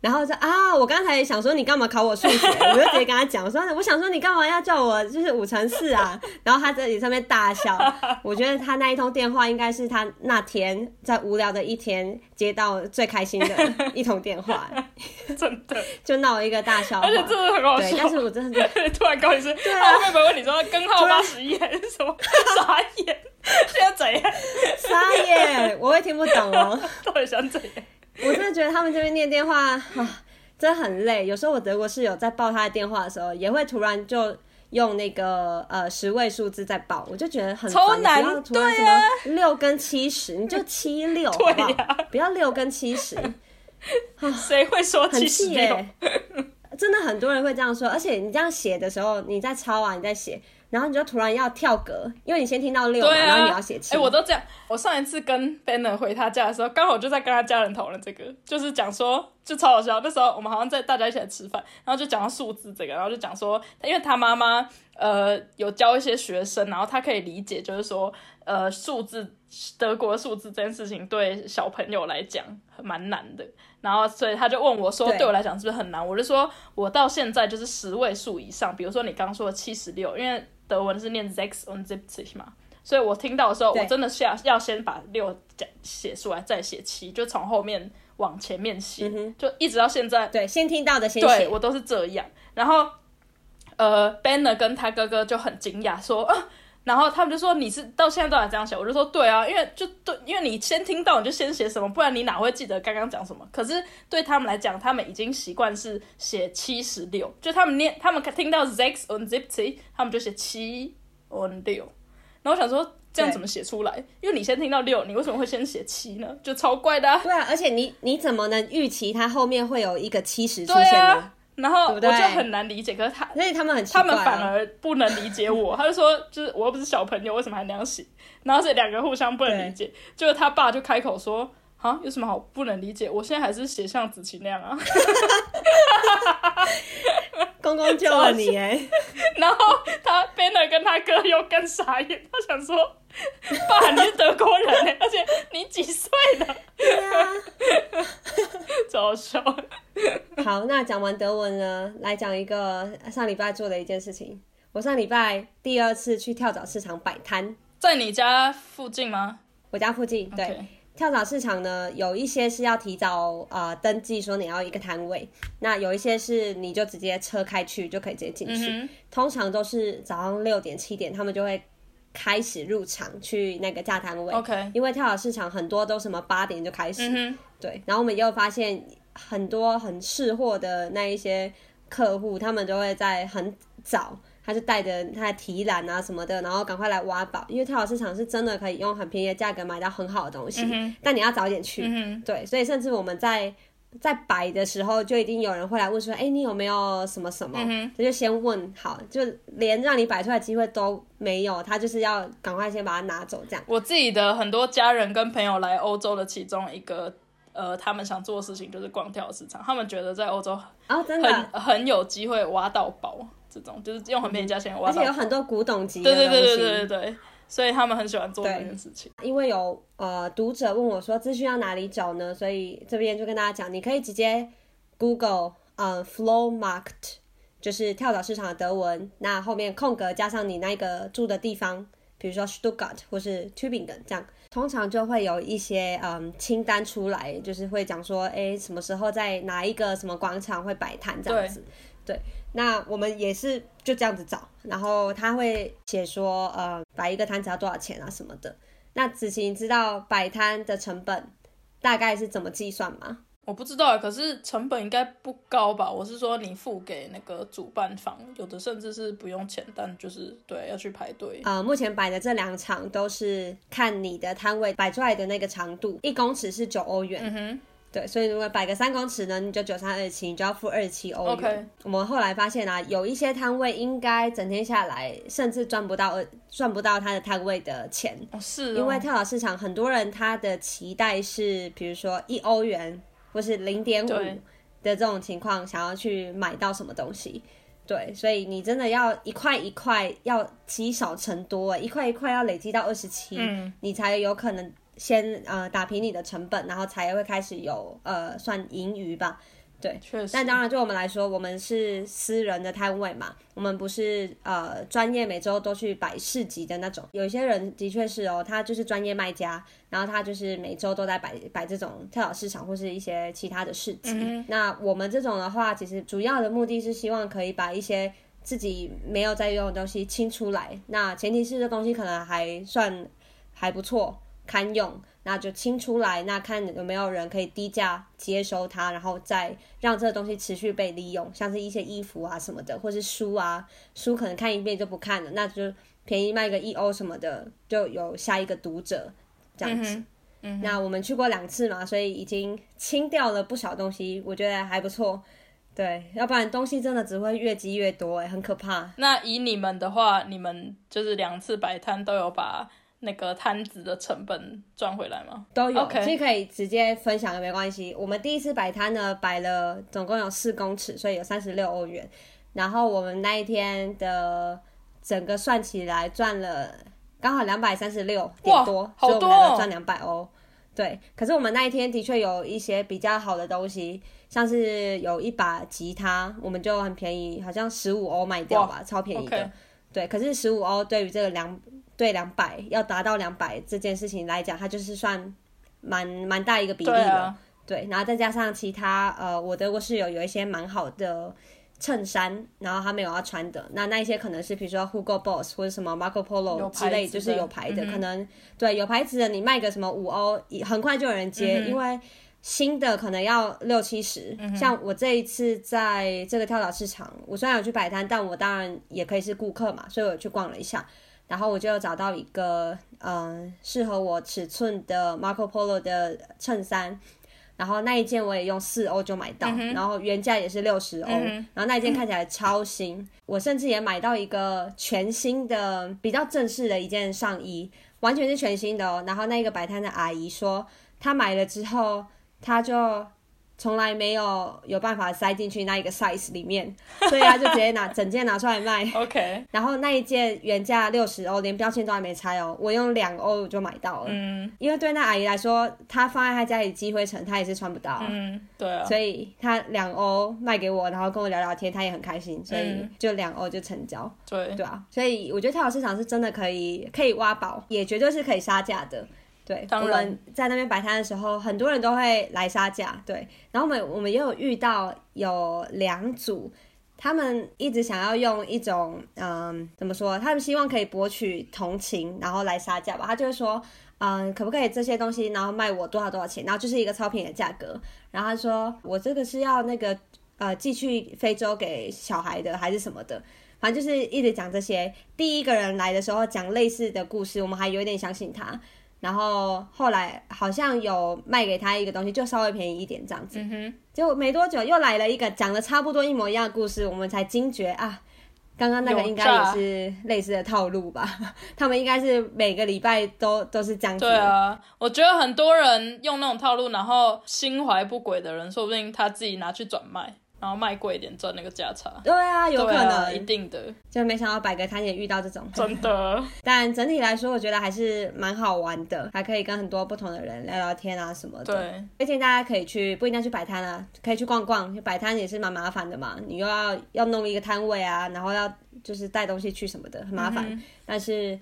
然后说啊，我刚才想说你干嘛考我数学，我就直接跟他讲，我说我想说你干嘛要叫我就是五乘四啊？然后他在你上面大笑。我觉得他那一通电话应该是他那天在无聊的一天接到最开心的 一通电话，真的，就闹一个大笑话而。且真的很好对，笑。但是我真的突然高一声，啊他会不会问你说根号八十一还是什么？傻眼，现在怎样？傻眼，我会听不懂哦。到底想怎样？我真的觉得他们这边念电话啊，真的很累。有时候我德国室友在报他的电话的时候，也会突然就用那个呃十位数字在报，我就觉得很烦。超难你不要突然什对啊么六跟七十，你就七六 好不好？对呀不要六跟七十，谁会说很七十？真的很多人会这样说，而且你这样写的时候，你在抄啊，你在写，然后你就突然要跳格，因为你先听到六嘛，啊，然后你要写七。哎、我都这样。我上一次跟 Banner 回他家的时候，刚好就在跟他家人讨论这个，就是讲说，就超好笑。那时候我们好像在大家一起来吃饭，然后就讲到数字这个，然后就讲说，因为他妈妈呃有教一些学生，然后他可以理解，就是说呃数字德国数字这件事情对小朋友来讲蛮难的。然后，所以他就问我说：“对对我来讲是不是很难？”我就说：“我到现在就是十位数以上，比如说你刚说的七十六，因为德文是念 six und siebzig 嘛，所以我听到的时候，我真的是要要先把六讲写出来，再写七，就从后面往前面写，就一直到现在，对，先听到的先写。对我都是这样。然后，呃，Banner 跟他哥哥就很惊讶说：“啊，然后他们就说你是到现在都还这样写，我就说对啊，因为就对，因为你先听到你就先写什么，不然你哪会记得刚刚讲什么？可是对他们来讲，他们已经习惯是写七十六，就他们念他们听到 six und siebzig，他们就写七 und 六。然后我想说这样怎么写出来？因为你先听到六，你为什么会先写七呢？就超怪的、啊。对啊，而且你你怎么能预期它后面会有一个七十出对现呢？啊，然后我就很难理解，可是他所以他们很他们反而不能理解我，他就说，就是我又不是小朋友，为什么还那样写？然后是两个互相不能理解，就是他爸就开口说：“啊，有什么好不能理解？我现在还是写像子琪那样啊。公公救了你哎，” 然后他 Banner 跟他哥又更傻眼，他想说：“爸，你是德国人哎，而且你几岁了对啊。？”超好笑。好，那讲完德文呢，来讲一个上礼拜做的一件事情。我上礼拜第二次去跳蚤市场摆摊，在你家附近吗？我家附近。对跳蚤市场呢，有一些是要提早呃登记说你要一个摊位，那有一些是你就直接车开去就可以直接进去。嗯通常都是早上六点七点，他们就会开始入场去那个架摊位。OK 因为跳蚤市场很多都什么八点就开始，嗯，对，然后我们又发现很多很识货的那一些客户，他们都会在很早，他就带着他的提篮啊什么的，然后赶快来挖宝，因为跳蚤市场是真的可以用很便宜的价格买到很好的东西，但你要早点去，嗯对，所以甚至我们在。在摆的时候，就一定有人会来问说：“哎、你有没有什么什么？”他就先问好，就连让你摆出来机会都没有，他就是要赶快先把它拿走，这样。我自己的很多家人跟朋友来欧洲的其中一个。呃，他们想做的事情就是逛跳蚤市场，他们觉得在欧洲哦，真的，很很有机会挖到宝，这种就是用很便宜价钱。而且有很多古董级的对东西。对对对对对对，所以他们很喜欢做这件事情。因为有呃读者问我说资讯要哪里找呢？所以这边就跟大家讲，你可以直接 Google 呃 Flow Market，就是跳蚤市场的德文，那后面空格加上你那个住的地方，比如说 Stuttgart 或是 Tubingen 这样。通常就会有一些嗯清单出来，就是会讲说，哎，什么时候在哪一个什么广场会摆摊这样子。对，那我们也是就这样子找，然后他会写说，呃，摆一个摊子要多少钱啊什么的。那子琪，你知道摆摊的成本大概是怎么计算吗？我不知道欸，可是成本应该不高吧？我是说你付给那个主办方，有的甚至是不用钱，但就是对要去排队。呃，目前摆的这两场都是看你的摊位摆出来的那个长度，一公尺是九欧元。嗯哼，对，所以如果摆个三公尺呢，你就九三二七，你就要付二十七欧元。我们后来发现啊，有一些摊位应该整天下来，甚至赚不到二赚不到他的摊位的钱，哦是哦，因为跳蚤市场很多人他的期待是，比如说一欧元或是零点五的这种情况，想要去买到什么东西。对，所以你真的要一块一块要积少成多，一块一块要累积到二十七，嗯你才有可能先呃打平你的成本，然后才会开始有呃算盈余吧。对确实，但当然，对我们来说，我们是私人的摊位嘛，我们不是呃专业每周都去摆市集的那种。有一些人的确是哦，他就是专业卖家，然后他就是每周都在摆摆这种跳蚤市场或是一些其他的市集。那我们这种的话，其实主要的目的是希望可以把一些自己没有在用的东西清出来。那前提是这东西可能还算还不错，堪用。那就清出来，那看有没有人可以低价接收它，然后再让这个东西持续被利用，像是一些衣服啊什么的，或是书啊，书可能看一遍就不看了，那就便宜卖个一欧什么的，就有下一个读者这样子。嗯那我们去过两次嘛，所以已经清掉了不少东西，我觉得还不错。对，要不然东西真的只会越积越多，哎，很可怕。那以你们的话，你们就是两次摆摊都有把那个摊子的成本赚回来吗？都有其实可以直接分享也没关系。我们第一次摆摊呢，摆了总共有四公尺，所以有三十六欧元。然后我们那一天的整个算起来赚了刚好两百三十六点多，哇好所以我们多哦两个赚两百欧。对，可是我们那一天的确有一些比较好的东西，像是有一把吉他，我们就很便宜，好像十五欧卖掉吧，超便宜的。对，可是十五欧对于这个两对两百要达到两百这件事情来讲，它就是算蛮蛮大一个比例的。对啊，对，然后再加上其他呃，我德国室友有一些蛮好的衬衫，然后他们有要穿的，那那一些可能是比如说 Hugo Boss 或者什么 Marco Polo 之类，就是有牌的，嗯可能对有牌子的你卖个什么五欧，很快就有人接，嗯因为新的可能要六七十。嗯像我这一次在这个跳蚤市场，我虽然有去摆摊，但我当然也可以是顾客嘛，所以我去逛了一下。然后我就找到一个嗯适合我尺寸的 Marco Polo 的衬衫，然后那一件我也用四欧就买到，然后原价也是六十欧，嗯然后那一件看起来超新，我甚至也买到一个全新的比较正式的一件上衣，完全是全新的哦。然后那个摆摊的阿姨说，她买了之后，她就从来没有有办法塞进去那一个 size 里面，所以他就直接拿整件拿出来卖。OK，然后那一件原价六十欧，连标签都还没拆哦，我用两欧就买到了。嗯因为对那阿姨来说，她放在她家里积灰尘，她也是穿不到啊、嗯，对啊，所以她两欧卖给我，然后跟我聊聊天，她也很开心，所以嗯就两欧就成交。对对啊，所以我觉得跳蚤市场是真的可以可以挖宝，也绝对是可以杀价的。对，我当然们在那边摆摊的时候，很多人都会来杀价。对，然后我们我们也有遇到有两组，他们一直想要用一种嗯，怎么说？他们希望可以博取同情，然后来杀价吧。他就会说，嗯，可不可以这些东西，然后卖我多少多少钱？然后就是一个超便宜的价格。然后他说，我这个是要那个呃寄去非洲给小孩的，还是什么的？反正就是一直讲这些。第一个人来的时候讲类似的故事，我们还有点相信他。然后后来好像有卖给他一个东西，就稍微便宜一点这样子。嗯哼，结果没多久又来了一个讲的差不多一模一样的故事，我们才惊觉啊，刚刚那个有应该也是类似的套路吧？他们应该是每个礼拜都都是这样子。对啊，我觉得很多人用那种套路，然后心怀不轨的人，说不定他自己拿去转卖，然后卖贵一点赚那个价差。对啊，有可能，一定的，就没想到摆个摊也遇到这种。真的。但整体来说，我觉得还是蛮好玩的，还可以跟很多不同的人聊聊天啊什么的。对，推荐大家可以去，不一定要去摆摊啊，可以去逛逛。摆摊也是蛮麻烦的嘛，你又要要弄一个摊位啊，然后要就是带东西去什么的，很麻烦。嗯但是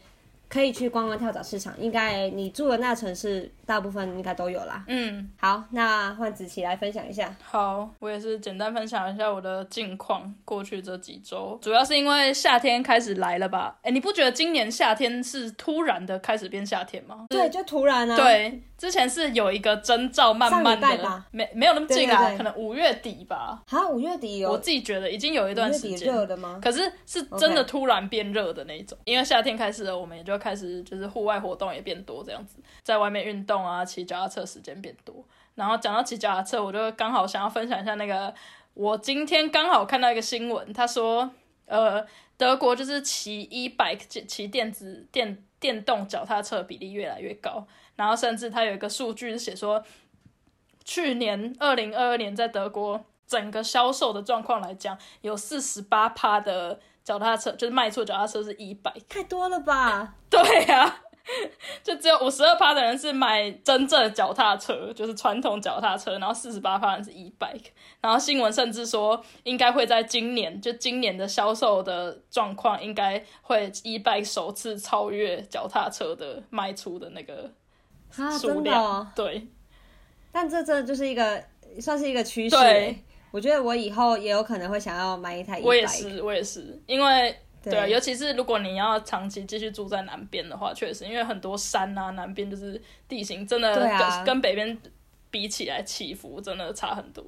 可以去逛逛跳蚤市场，应该你住的那城市大部分应该都有啦。嗯，好，那换子琪来分享一下。好，我也是简单分享一下我的近况。过去这几周，主要是因为夏天开始来了吧？哎，你不觉得今年夏天是突然的开始变夏天吗？对，就突然啊，，对，之前是有一个征兆，慢慢的吧，没没有那么近啊，对对对可能五月底吧。好，五月底有，我自己觉得已经有一段时间，热的吗？可是是真的突然变热的那一种因为夏天开始了，我们也就开始就是户外活动也变多，这样子在外面运动啊，骑脚踏车时间变多。然后讲到骑脚踏车，我就刚好想要分享一下那个，我今天刚好看到一个新闻，他说，呃，德国就是骑 e bike 骑电子电电动脚踏车的比例越来越高，然后甚至他有一个数据是写说，去年二零二二年在德国整个销售的状况来讲，有四十八趴的脚踏车就是卖错脚踏车是 e bike，太多了吧？对呀、就只有五十二趴的人是买真正的脚踏车，就是传统脚踏车，然后四十八趴人是 e bike，然后新闻甚至说应该会在今年，就今年的销售的状况应该会 e bike 首次超越脚踏车的卖出的那个啊，数真。对。但这真的就是一个算是一个趋势。我觉得我以后也有可能会想要买一台 e 我也是，我也是，因为对尤其是如果你要长期继续住在南边的话，确实，因为很多山啊，南边就是地形真的跟、啊跟北边比起来起伏真的差很多，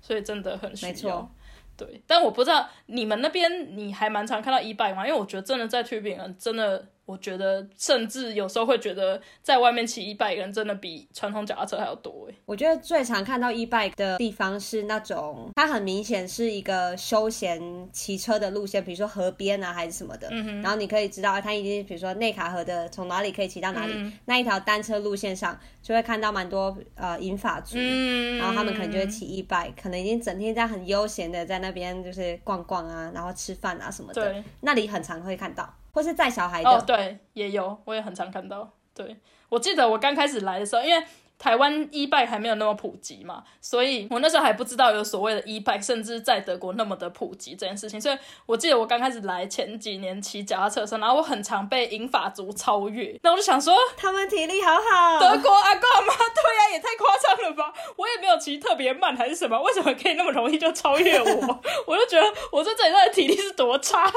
所以真的很需要。对，但我不知道你们那边你还蛮常看到 e bike 吗？因为我觉得真的在 t u b i n 真的，我觉得甚至有时候会觉得在外面骑 e bike 人真的比传统脚踏车还要多诶。我觉得最常看到 e bike 的地方是那种，它很明显是一个休闲骑车的路线，比如说河边啊还是什么的。嗯然后你可以知道它已经，比如说内卡河的从哪里可以骑到哪里，嗯那一条单车路线上就会看到蛮多呃银发族。嗯，然后他们可能就会骑 e bike，可能已经整天在很悠闲的在那边就是逛逛啊，然后吃饭啊什么的，对。那里很常会看到，或是载小孩的。对，也有，我也很常看到。对，我记得我刚开始来的时候，因为台湾 e bike 还没有那么普及嘛，所以我那时候还不知道有所谓的 e bike，甚至在德国那么的普及这件事情。所以我记得我刚开始来前几年骑脚踏车的时候，然后我很常被银法族超越，那我就想说，他们体力好好，德国阿公阿妈对呀、也太夸张了吧！我也没有骑特别慢还是什么，为什么可以那么容易就超越我？我就觉得我在这里的体力是多差，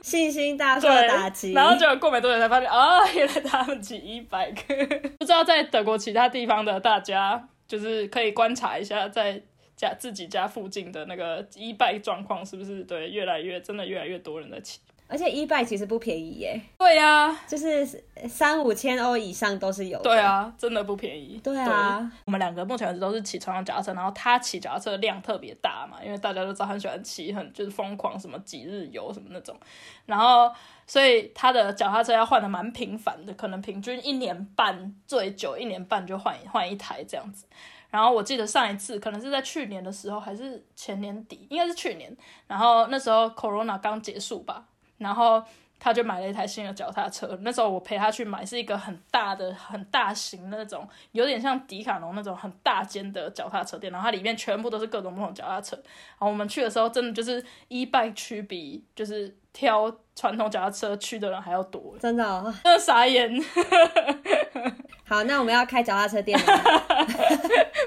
信心大受打击。然后结果过没多久才发现，啊，原来他们骑一百个。不知道在德国其他地方的大家，就是可以观察一下，在家自己家附近的那个一拜状况是不是对越来越真的越来越多人的。而且一拜其实不便宜耶。对呀，就是三五千欧以上都是有。对啊，真的不便宜。对啊，我们两个目前为止都是骑传统脚踏车，然后他骑脚踏车量特别大嘛，因为大家都知道很喜欢骑，很就是疯狂什么几日游什么那种，然后所以他的脚踏车要换的蛮频繁的，可能平均一年半最久一年半就换换一台这样子。然后我记得上一次可能是在去年的时候，还是前年底，应该是去年，然后那时候 Corona 刚结束吧。然后他就买了一台新的脚踏车。那时候我陪他去买，是一个很大的、很大型的那种，有点像迪卡侬那种很大间的脚踏车店。然后它里面全部都是各种不同脚踏车。然后我们去的时候，真的就是一拜区比，就是挑传统脚踏车去的人还要多。真的，真 的傻眼。好，那我们要开脚踏车店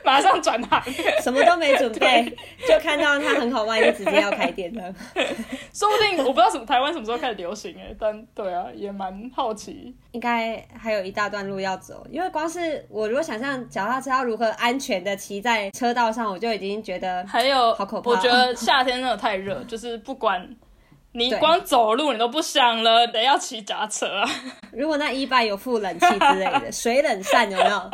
马上转行，什么都没准备，就看到他很好卖，就直接要开店了。说不定我不知道什么台湾什么时候开始流行哎，但对啊，也蛮好奇。应该还有一大段路要走，因为光是我如果想象脚踏车要如何安全的骑在车道上，我就已经觉得还有好可怕。我觉得夏天真的太热，就是不管。你光走路你都不想了，得要骑脚踏车啊！如果那一拜有附冷气之类的，水冷扇有没有？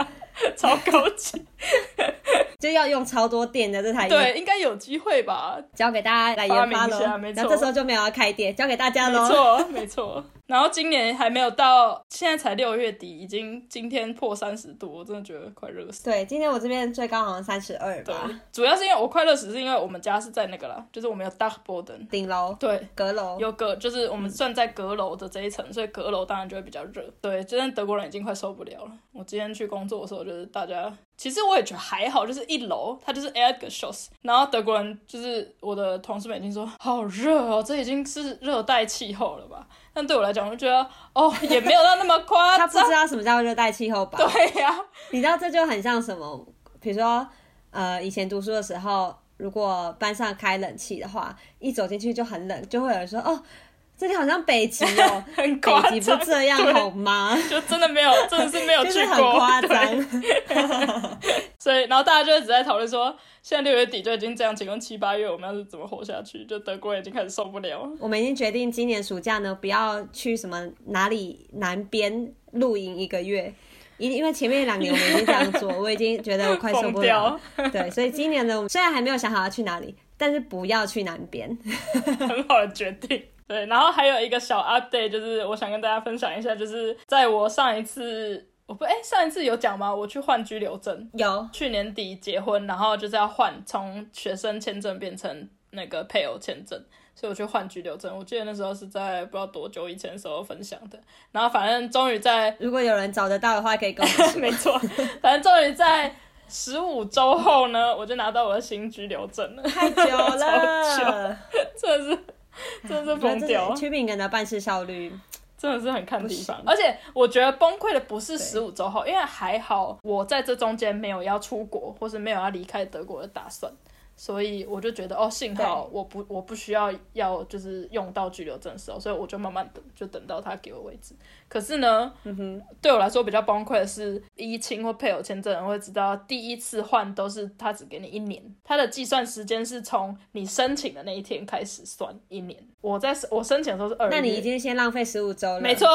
超高级，就要用超多电的这台。对，应该有机会吧？交给大家来研发喽。那这时候就没有要开店，交给大家喽。没错，没错。然后今年还没有到，现在才六月底，已经今天破三十度，我真的觉得快热死。对，今天我这边最高好像三十二吧。主要是因为我快热死，是因为我们家是在那个啦，就是我们有 d a c k b o d e n 顶楼，对，阁楼有阁，就是我们算在阁楼的这一层，所以阁楼当然就会比较热。对，今天德国人已经快受不了了。我今天去工作的时候，就是大家。其实我也觉得还好，就是一楼它就是 air g s h o s 然后德国人就是我的同事们已经说好热哦，这已经是热带气候了吧？但对我来讲，我就觉得哦，也没有到那么夸张。他不知道什么叫热带气候吧？对呀，你知道这就很像什么？比如说呃，以前读书的时候，如果班上开冷气的话，一走进去就很冷，就会有人说哦。这里好像北极哦，很北极不这样好吗？就真的没有，真的是没有 去过，很夸张。所以，然后大家就一直在讨论说，现在六月底就已经这样，请问七八月我们要是怎么活下去？就德国已经开始受不了。我们已经决定今年暑假呢，不要去什么哪里南边露营一个月，因因为前面两年我们已经这样做，我已经觉得我快受不了。对，所以今年呢，我们虽然还没有想好要去哪里，但是不要去南边，很好的决定。对，然后还有一个小 update，就是我想跟大家分享一下，就是在我上一次，我不哎上一次有讲吗？我去换居留证，有去年底结婚，然后就是要换从学生签证变成那个配偶签证，所以我去换居留证。我记得那时候是在不知道多久以前的时候分享的，然后反正终于在，如果有人找得到的话，可以跟我说。没错，反正终于在十五周后呢，我就拿到我的新居留证了，太久了，真的是。真的是疯掉！曲炳根的办事效率真的是很看地方，而且我觉得崩溃的不是十五周后，因为还好我在这中间没有要出国或是没有要离开德国的打算。所以我就觉得哦，幸好我不我不需要要就是用到居留证的时候，所以我就慢慢等，就等到他给我位置。可是呢，嗯哼对我来说比较崩溃的是，依亲或配偶签证人会知道，第一次换都是他只给你一年，他的计算时间是从你申请的那一天开始算一年。我在我申请的时候是二月，那你已经先浪费十五周了。没错，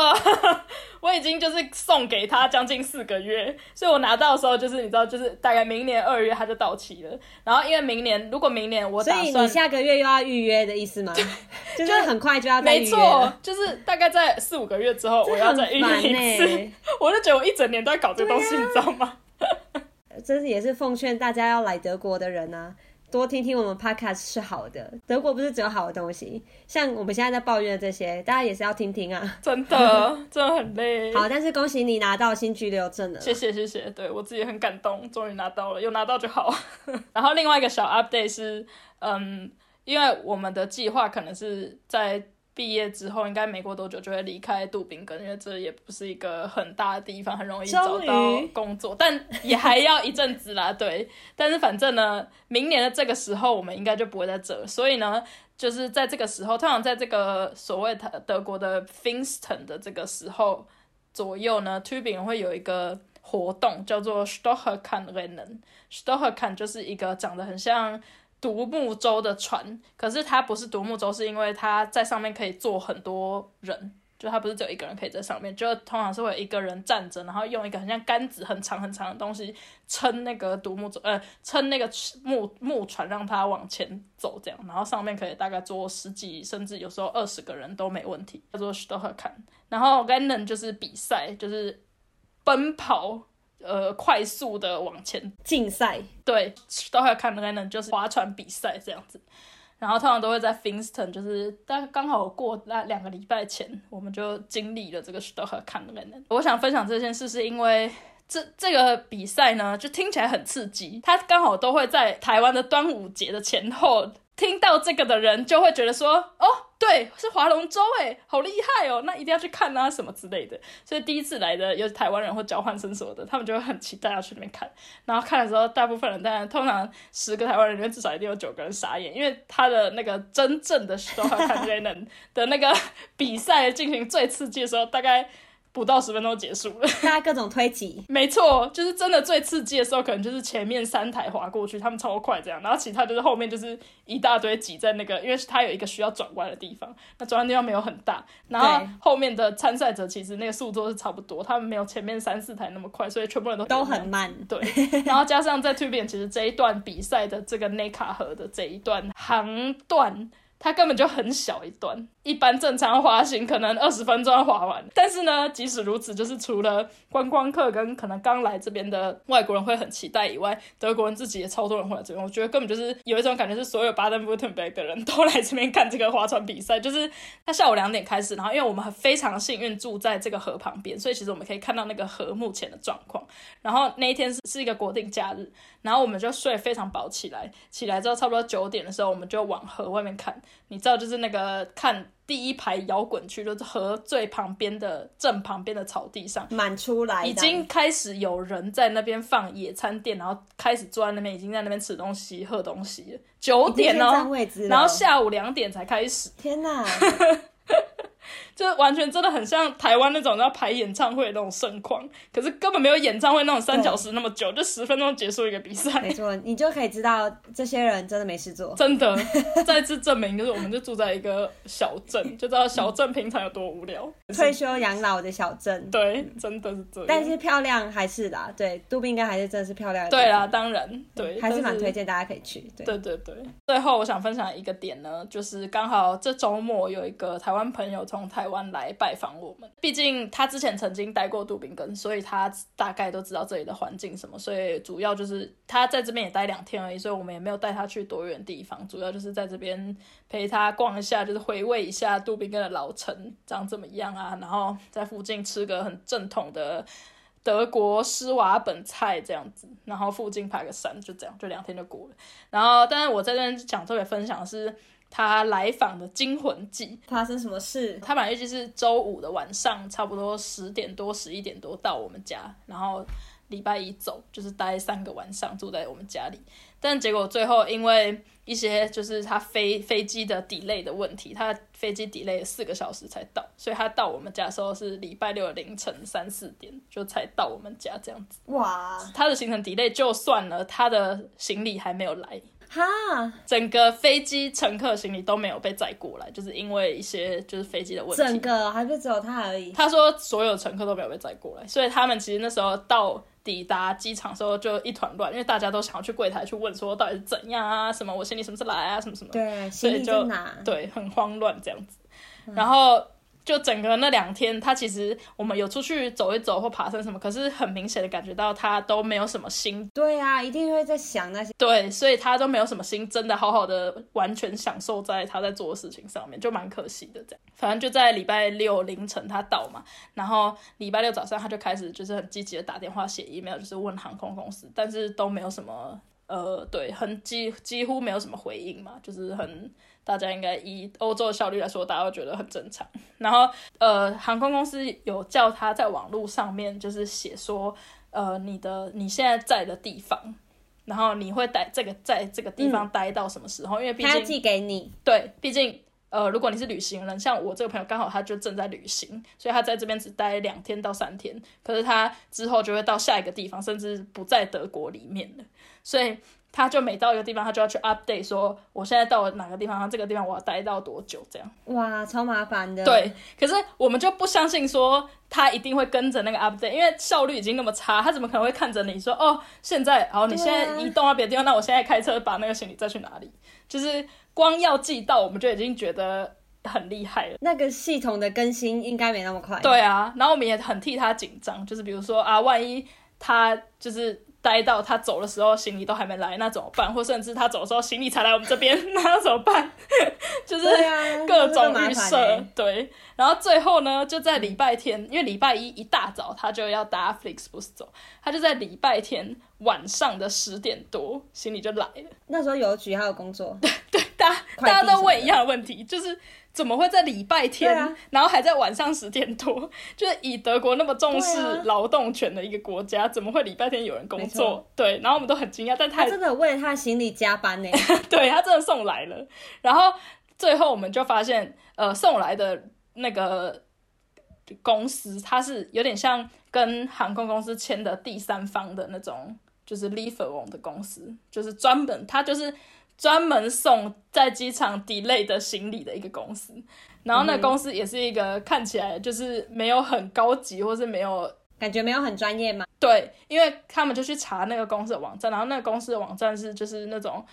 我已经就是送给他将近四个月，所以我拿到的时候就是你知道，就是大概明年二月他就到期了。然后因为明年如果明年我所以你下个月又要预约的意思吗？就是很快就要再预约。没错，就是大概在四五个月之后我要再预约一次。我就觉得我一整年都在搞这东西，你知道吗？这是也是奉劝大家要来德国的人啊。多听听我们 podcast 是好的，德国不是只有好的东西，像我们现在在抱怨的这些，大家也是要听听啊。真的，真的很累。好，但是恭喜你拿到新居留证了，谢谢谢谢，对我自己很感动，终于拿到了，有拿到就好。然后另外一个小 update 是，嗯，因为我们的计划可能是在毕业之后应该没过多久就会离开杜宾根，因为这也不是一个很大的地方，很容易找到工作，但也还要一阵子啦。对，但是反正呢，明年的这个时候我们应该就不会在这，所以呢，就是在这个时候，通常在这个所谓的德国的 Pfingsten 的这个时候左右呢，Tübingen 会有一个活动叫做 Stocherkan Rennen。Stocherkan 就是一个长得很像独木舟的船，可是它不是独木舟，是因为它在上面可以坐很多人。就它不是只有一个人可以在上面，就通常是会一个人站着，然后用一个很像杆子很长很长的东西撑那个独木舟，呃，撑那个木木船让它往前走，这样，然后上面可以大概坐十几甚至有时候二十个人都没问题，叫做 s t o h e can 然后 Rennen 就是比赛，就是奔跑，呃，快速的往前竞赛，对 s t o h e r k a n Rennen 就是划船比赛这样子。然后通常都会在 Pfingsten，就是但刚好过那两个礼拜前，我们就经历了这个 s t o h e r k a n Rennen。我想分享这件事，是因为这这个比赛呢，就听起来很刺激。它刚好都会在台湾的端午节的前后，听到这个的人就会觉得说，哦，对，是划龙舟，哎，好厉害哦，那一定要去看啊，什么之类的。所以第一次来的有台湾人或交换生什么的，他们就会很期待要去那边看。然后看的时候，大部分人当然通常十个台湾人里面至少一定有九个人傻眼，因为他的那个真正的 s t o h e r k a n Rennen 的那个比赛进行最刺激的时候，大概。不到十分钟结束了，大家各种推挤，没错，就是真的最刺激的时候，可能就是前面三台滑过去，他们超快这样，然后其他就是后面就是一大堆挤在那个，因为它有一个需要转弯的地方，那转弯地方没有很大，然后后面的参赛者其实那个速度是差不多，他们没有前面三四台那么快，所以全部人都都很慢，对，然后加上在 t u b i n 其实这一段比赛的这个内卡河的这一段航段。它根本就很小一段，一般正常滑行可能二十分钟要滑完。但是呢，即使如此，就是除了观光客跟可能刚来这边的外国人会很期待以外，德国人自己也超多人会来这边。我觉得根本就是有一种感觉，是所有巴登布特贝的人都来这边看这个划船比赛。就是他下午两点开始，然后因为我们非常幸运住在这个河旁边，所以其实我们可以看到那个河目前的状况。然后那一天是是一个国定假日，然后我们就睡非常饱起来，起来之后差不多九点的时候，我们就往河外面看。你知道，就是那个看第一排摇滚区，就是河最旁边的正旁边的草地上，满出来，已经开始有人在那边放野餐垫，然后开始坐在那边，已经在那边吃东西、喝东西。九点哦，然后下午两点才开始。天哪！就完全真的很像台湾那种要排演唱会那种盛况，可是根本没有演唱会那种三小时那么久，就十分钟结束一个比赛。没错，你就可以知道这些人真的没事做。真的，再次证明就是我们就住在一个小镇，就知道小镇平常有多无聊。退休养老的小镇，对，真的是这样。但是漂亮还是啦，对，杜宾应该还是真的是漂亮。对啦，当然，对，还是蛮推荐大家可以去。对对对。最后我想分享一个点呢，就是刚好这周末有一个台湾朋友从从台湾来拜访。我们毕竟他之前曾经待过杜宾根，所以他大概都知道这里的环境什么。所以主要就是他在这边也待两天而已，所以我们也没有带他去多远地方。主要就是在这边陪他逛一下，就是回味一下杜宾根的老城长怎么样啊，然后在附近吃个很正统的德国施瓦本菜这样子，然后附近爬个山，就这样，就两天就过了。然后，但是我在这边讲特别分享的是。他来访的惊魂记发生什么事？他本来预计是周五的晚上，差不多十点多、十一点多到我们家，然后礼拜一走，就是待三个晚上住在我们家里。但结果最后因为一些就是他飞飞机的 delay 的问题，他飞机 delay 四个小时才到，所以他到我们家的时候是礼拜六凌晨三四点就才到我们家这样子。哇，他的行程 delay 就算了，他的行李还没有来。哈，整个飞机乘客行李都没有被载过来，就是因为一些就是飞机的问题。整个还不只有他而已。他说所有乘客都没有被载过来，所以他们其实那时候到抵达机场时候就一团乱，因为大家都想要去柜台去问说到底是怎样啊，什么我行李什么时候来啊，什么什么。对，所以就哪？对，很慌乱这样子，然后。就整个那两天，他其实我们有出去走一走或爬山什么，可是很明显的感觉到他都没有什么心。对啊，一定会在想那些。对，所以他都没有什么心，真的好好的完全享受在他在做的事情上面，就蛮可惜的这样。反正就在礼拜六凌晨他到嘛，然后礼拜六早上他就开始就是很积极的打电话写 email，就是问航空公司，但是都没有什么呃，对，很几几乎没有什么回应嘛，就是很。大家应该以欧洲的效率来说，大家都觉得很正常。然后呃，航空公司有叫他在网络上面就是写说，呃，你的你现在在的地方，然后你会待这个在这个地方待到什么时候？因为毕竟他要寄给你，对，毕竟呃，如果你是旅行人，像我这个朋友刚好他就正在旅行，所以他在这边只待两天到三天，可是他之后就会到下一个地方，甚至不在德国里面了，所以他就每到一个地方，他就要去 update 说我现在到了哪个地方，然后这个地方我要待到多久这样。哇，超麻烦的。对，可是我们就不相信说他一定会跟着那个 update，因为效率已经那么差，他怎么可能会看着你说哦，现在好，你现在移动到别的地方，那我现在开车把那个行李再去哪里？就是光要寄到，我们就已经觉得很厉害了。那个系统的更新应该没那么快。对啊，然后我们也很替他紧张，就是比如说啊，万一他就是待到他走的时候行李都还没来，那怎么办？或甚至他走的时候行李才来我们这边，那怎么办？就是各种预设，对。然后最后呢，就在礼拜天，因为礼拜一一大早他就要搭 Flixbus 走，他就在礼拜天晚上的十点多，行李就来了。那时候邮局还有工作，大家快递大家都问一样的问题，就是怎么会在礼拜天，啊然后还在晚上十点多？就是以德国那么重视劳动权的一个国家，怎么会礼拜天有人工作错？对，然后我们都很惊讶，但他他真的为了他的行李加班呢。对他真的送来了，然后最后我们就发现，呃，送来的那个公司，它是有点像跟航空公司签的第三方的那种，就是 l i f e r o n 的公司，就是专门，它就是专门送在机场 delay 的行李的一个公司。然后那公司也是一个看起来就是没有很高级，或是没有感觉没有很专业嘛。对，因为他们就去查那个公司的网站，然后那个公司的网站是就是那种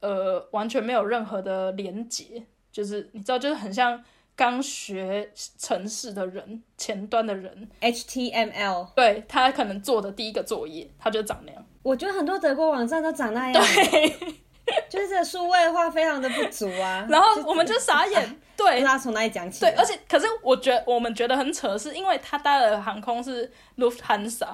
呃完全没有任何的连接，就是你知道，就是很像刚学城市的人，前端的人，HTML，对他可能做的第一个作业，他就长那样。我觉得很多德国网站都长那样，对，就是这个数位化非常的不足啊。然后我们就傻眼，不对知道从哪里讲起。对，而且可是我觉得我们觉得很扯，是因为他搭的航空是 Lufthansa，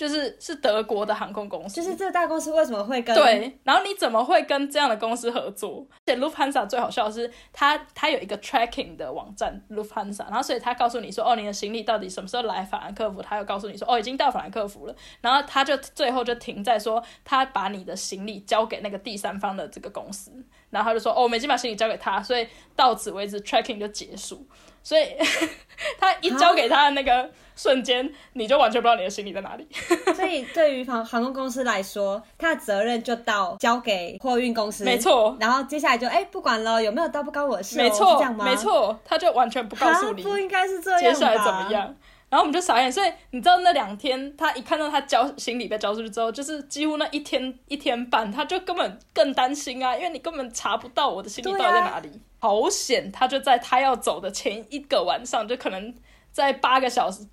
就是是德国的航空公司，就是这个大公司为什么会跟对，然后你怎么会跟这样的公司合作？而且 Lufthansa 最好笑的是，它它有一个 tracking 的网站 Lufthansa，然后所以它告诉你说，哦，你的行李到底什么时候来法兰克福？它又告诉你说，哦，已经到法兰克福了。然后它就最后就停在说，他把你的行李交给那个第三方的这个公司，然后他就说，哦，我们已经把行李交给他，所以到此为止 tracking 就结束。所以 他一交给他的那个瞬间，你就完全不知道你的行李在哪里。所以对于航航空公司来说，它的责任就到交给货运公司，没。错，然后接下来就哎、不管了，有没有到不关我的事、哦，没错这样，吗？没，错，他就完全不告诉你不应该是这样接下来怎么？样。然后我们就傻眼，所以你知道那两天，他一看到他交行李被交出去之后，就是几乎那一天一天半，他就根本更担心啊，因为你根本查不到我的行李到底在哪里。好险，他就在他要走的前一个晚上，就可能在八个小时、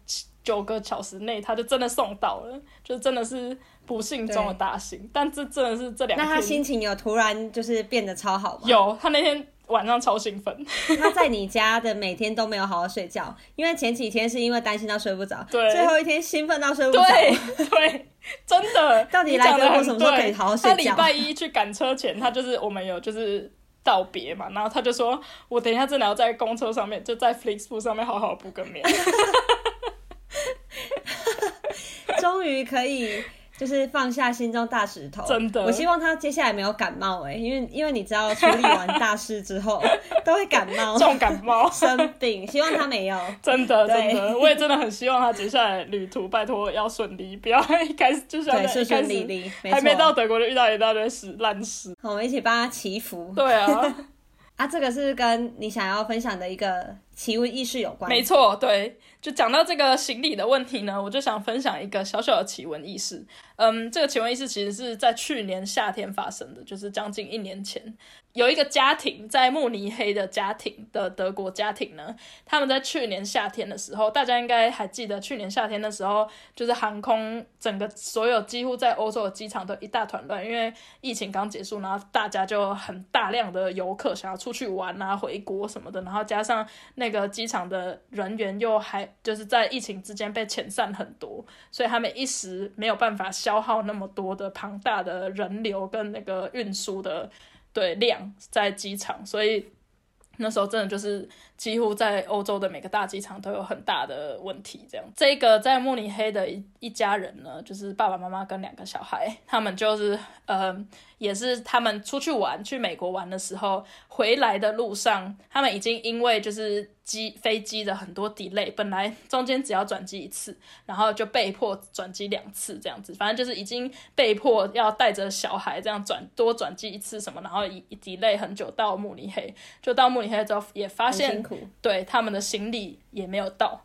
九个小时内，他就真的送到了，就真的是不幸中的大幸。但这真的是这两那他心情有突然就是变得超好吗？有，他那天晚上超兴奋。他在你家的每天都没有好好睡觉，因为前几天是因为担心到睡不着，对最后一天兴奋到睡不着。对 对，真的。到底来德国什么时候可以好好睡他礼拜一去赶车前，他就是我们有就是道别嘛，然后他就说，我等一下真的要在公车上面，就在 Flixbus 上面好好补个眠。终于可以就是放下心中大石头。真的我希望他接下来没有感冒哎、因为因为你知道处理完大事之后 都会感冒、重感冒，生病，希望他没有。真的真的，我也真的很希望他接下来旅途拜托要顺利，不要一开始就像对，顺顺利利，没还没到。德国就遇到一大堆屎烂事。我们一起帮他祈福对啊，啊！这个是跟你想要分享的一个奇闻异事有关。没错，对，就讲到这个行李的问题呢，我就想分享一个小小的奇闻异事。嗯，这个奇闻异事其实是在去年夏天发生的，就是将近一年前，有一个家庭在慕尼黑的家庭的德国家庭呢，他们在去年夏天的时候，大家应该还记得，去年夏天的时候，就是航空整个所有几乎在欧洲的机场都一大团乱，因为疫情刚结束，然后大家就很大量的游客想要出去玩啊、回国什么的，然后加上那个机场的人员又还就是在疫情之间被遣散很多，所以他们一时没有办法消耗那么多的庞大的人流跟那个运输的对量在机场，所以那时候真的就是几乎在欧洲的每个大机场都有很大的问题。这样，这个在慕尼黑的一一家人呢，就是爸爸妈妈跟两个小孩，他们就是呃。也是他们出去玩，去美国玩的时候，回来的路上，他们已经因为就是机飞机的很多 delay，本来中间只要转机一次，然后就被迫转机两次这样子，反正就是已经被迫要带着小孩这样转多转机一次什么，然后一 delay 很久到慕尼黑，就到慕尼黑之后也发现，对他们的行李也没有到。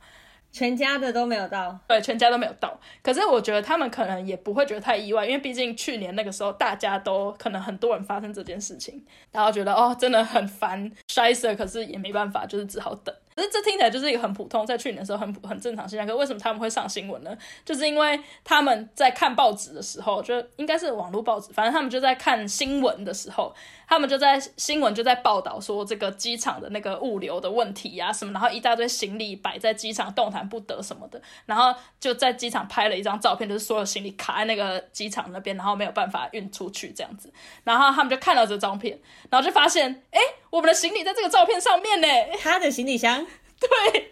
全家的都没有到，对，全家都没有到。可是我觉得他们可能也不会觉得太意外，因为毕竟去年那个时候大家都可能很多人发生这件事情，然后觉得哦真的很烦，筛色，可是也没办法，就是只好等。可是这听起来就是一个很普通，在去年的时候很很正常现象。可为什么他们会上新闻呢？就是因为他们在看报纸的时候，就应该是网络报纸，反正他们就在看新闻的时候。他们就在新闻就在报道说这个机场的那个物流的问题呀什么，然后一大堆行李摆在机场动弹不得什么的，然后就在机场拍了一张照片，就是所有行李卡在那个机场那边，然后没有办法运出去这样子，然后他们就看到这照片，然后就发现，哎，我们的行李在这个照片上面呢，他的行李箱，对。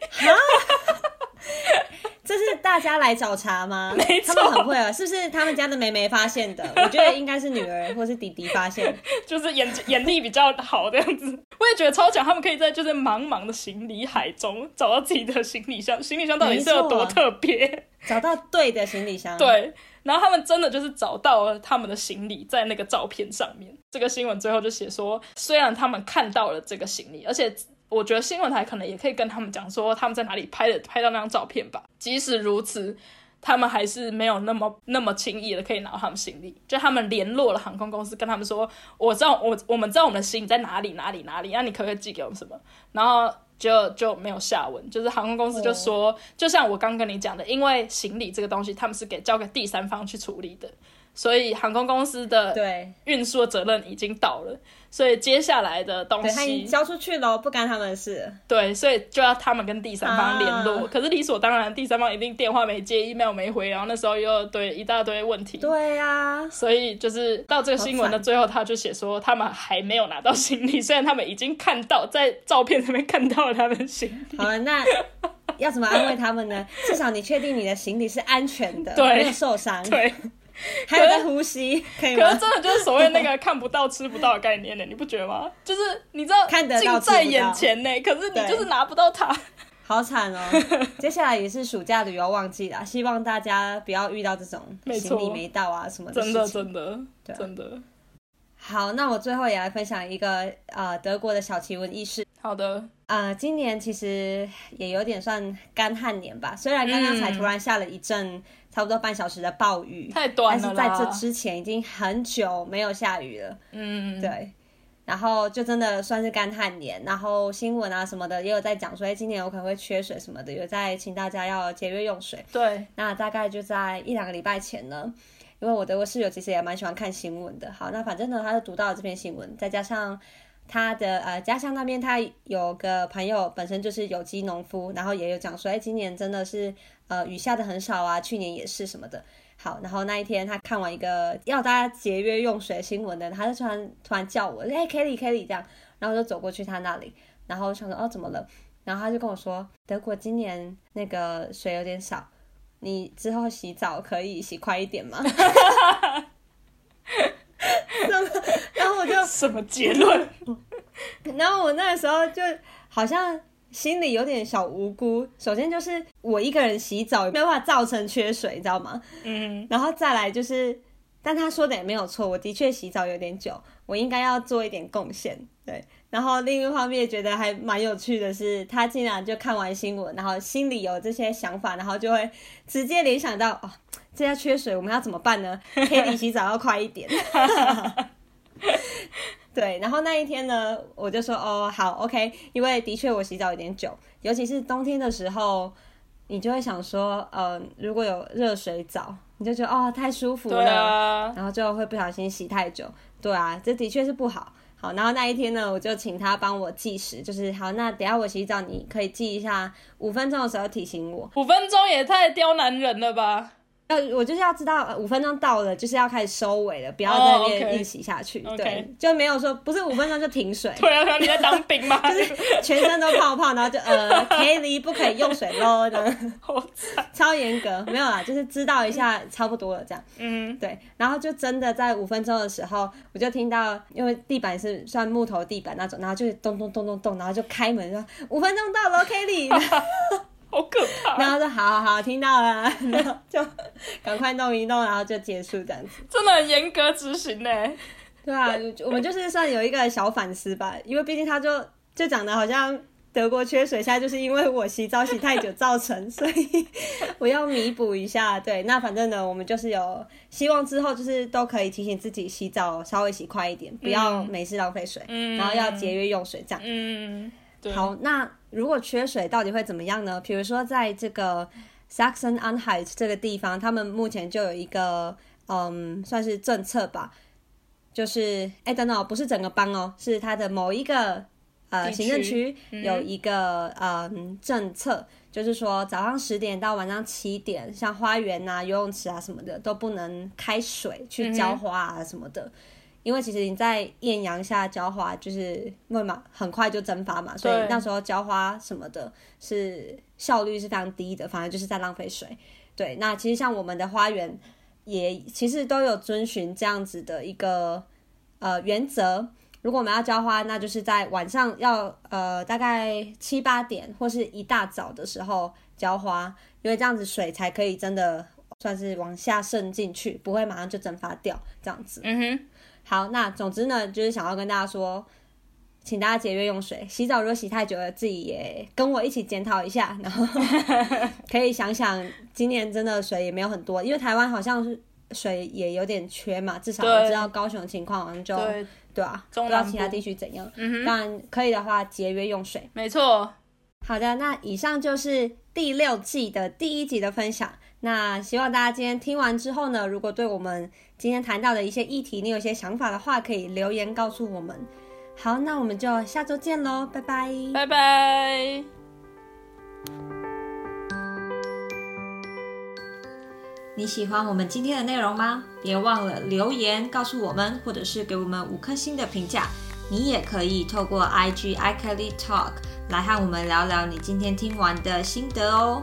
这是大家来找茬吗？没错，他们很会啊，是不是他们家的妹妹发现的？我觉得应该是女儿或是弟弟发现，就是眼眼力比较好的样子。我也觉得超强，他们可以在就是茫茫的行李海中找到自己的行李箱。行李箱到底是有多特别？找到对的行李箱。对，然后他们真的就是找到了他们的行李在那个照片上面。这个新闻最后就写说，虽然他们看到了这个行李，而且。我觉得新闻台可能也可以跟他们讲说他们在哪里拍的，拍到那张照片吧。即使如此，他们还是没有那么那么轻易的可以拿到他们行李。就他们联络了航空公司，跟他们说：“我知道我我们知道我们的行李在哪里哪里哪里，那你可不可以寄给我们什么？”然后就就没有下文。就是航空公司就说，就像我刚跟你讲的，因为行李这个东西他们是给交给第三方去处理的，所以航空公司的对运输的责任已经到了。所以接下来的东西，他已经交出去了，不干他们的事。对，所以就要他们跟第三方联络。可是理所当然，第三方一定电话没接，email 没回，然后那时候又对一大堆问题。对呀。所以就是到这个新闻的最后，他就写说他们还没有拿到行李，虽然他们已经看到在照片上面看到了他们行李。好了，那要怎么安慰他们呢？至少你确定你的行李是安全的，没有受伤。对。还有在呼吸，可以吗？可是真的就是所谓那个看不到、吃不到的概念呢，你不觉得吗？就是你知道，看得近在眼前呢，可是你就是拿不到它，好惨哦。接下来也是暑假旅游旺季啦，希望大家不要遇到这种行李没到啊什么的。真的，真的，真的。好，那我最后也来分享一个呃德国的小奇闻异事。好的，呃，今年其实也有点算干旱年吧，虽然刚刚才突然下了一阵。差不多半小时的暴雨，太短了。但是在这之前已经很久没有下雨了。嗯，对。然后就真的算是干旱年，然后新闻啊什么的也有在讲说，哎，今年有可能会缺水什么的，有在请大家要节约用水。对。那大概就在一两个礼拜前呢，因为我德国室友其实也蛮喜欢看新闻的。好，那反正呢，他就读到了这篇新闻，再加上他的呃家乡那边，他有个朋友本身就是有机农夫，然后也有讲说，哎，今年真的是。呃，雨下的很少啊，去年也是什么的。好，然后那一天他看完一个要大家节约用水新闻的，他就突然突然叫我，哎，Kelly，Kelly 这样，然后我就走过去他那里，然后想说，哦，怎么了？然后他就跟我说，德国今年那个水有点少，你之后洗澡可以洗快一点吗？然后我就什么结论？然后我那个时候就好像。心里有点小无辜。首先就是我一个人洗澡没有办法造成缺水，你知道吗？嗯。然后再来就是，但他说的也没有错，我的确洗澡有点久，我应该要做一点贡献。对。然后另一方面觉得还蛮有趣的是，他竟然就看完新闻，然后心里有这些想法，然后就会直接联想到哦，这下缺水，我们要怎么办呢？可以洗澡要快一点。对，然后那一天呢，我就说哦好，OK，因为的确我洗澡有点久，尤其是冬天的时候，你就会想说，呃，如果有热水澡，你就觉得哦太舒服了，然后就会不小心洗太久，对啊，这的确是不好。好，然后那一天呢，我就请他帮我计时，就是好，那等下我洗澡，你可以记一下五分钟的时候提醒我。五分钟也太刁难人了吧？要我就是要知道呃五分钟到了，就是要开始收尾了，不要在那哦边，OK 一起下去。对，就没有说不是五分钟就停水，对啊，你在当兵吗？就是全身都泡泡，然后就呃可以离不可以用水喽，这样 好惨。超严格。没有啦，就是知道一下差不多了这样。嗯，对，然后就真的在五分钟的时候，我就听到，因为地板是算木头地板那种，然后就咚咚咚咚咚，然后就开门说五分钟到了，Kelly，好可怕，然后说好好好，听到了，然后就 赶快弄一弄，然后就结束这样子。真的很严格执行呢。对啊，我们就是算有一个小反思吧，因为毕竟他就就讲的好像德国缺水，现在就是因为我洗澡洗太久 造成，所以我要弥补一下。对，那反正呢，我们就是有希望之后就是都可以提醒自己洗澡稍微洗快一点，不要没事浪费水，嗯然后要节约用水这样。嗯，对，好，那如果缺水到底会怎么样呢？比如说在这个 Saxon Anhalt 这个地方，他们目前就有一个嗯，算是政策吧，就是哎等等哦，不是整个邦哦，是它的某一个呃行政区嗯。有一个嗯政策。就是说，早上十点到晚上七点，像花园啊、游泳池啊什么的都不能开水去浇花啊什么的，因为其实你在艳阳下浇花，就是会嘛很快就蒸发嘛，所以那时候浇花什么的是效率是非常低的，反而就是在浪费水。对，那其实像我们的花园也其实都有遵循这样子的一个呃原则。如果我们要浇花，那就是在晚上要呃大概七八点或是一大早的时候浇花，因为这样子水才可以真的算是往下渗进去，不会马上就蒸发掉这样子。嗯哼，好，那总之呢，就是想要跟大家说，请大家节约用水。洗澡如果洗太久了，自己也跟我一起检讨一下，然后 可以想想，今年真的水也没有很多，因为台湾好像是水也有点缺嘛，至少我知道高雄的情况好像就对，对啊，不中南部知道其他地区怎样。嗯哼，当然可以的话，节约用水。没错，好的，那以上就是第六季的第一集的分享。那希望大家今天听完之后呢，如果对我们今天谈到的一些议题，你有些想法的话，可以留言告诉我们。好，那我们就下周见喽，拜拜。拜拜。你喜欢我们今天的内容吗？别忘了留言告诉我们，或者是给我们五颗星的评价。你也可以透过 IG iKelly Talk 来和我们聊聊你今天听完的心得哦。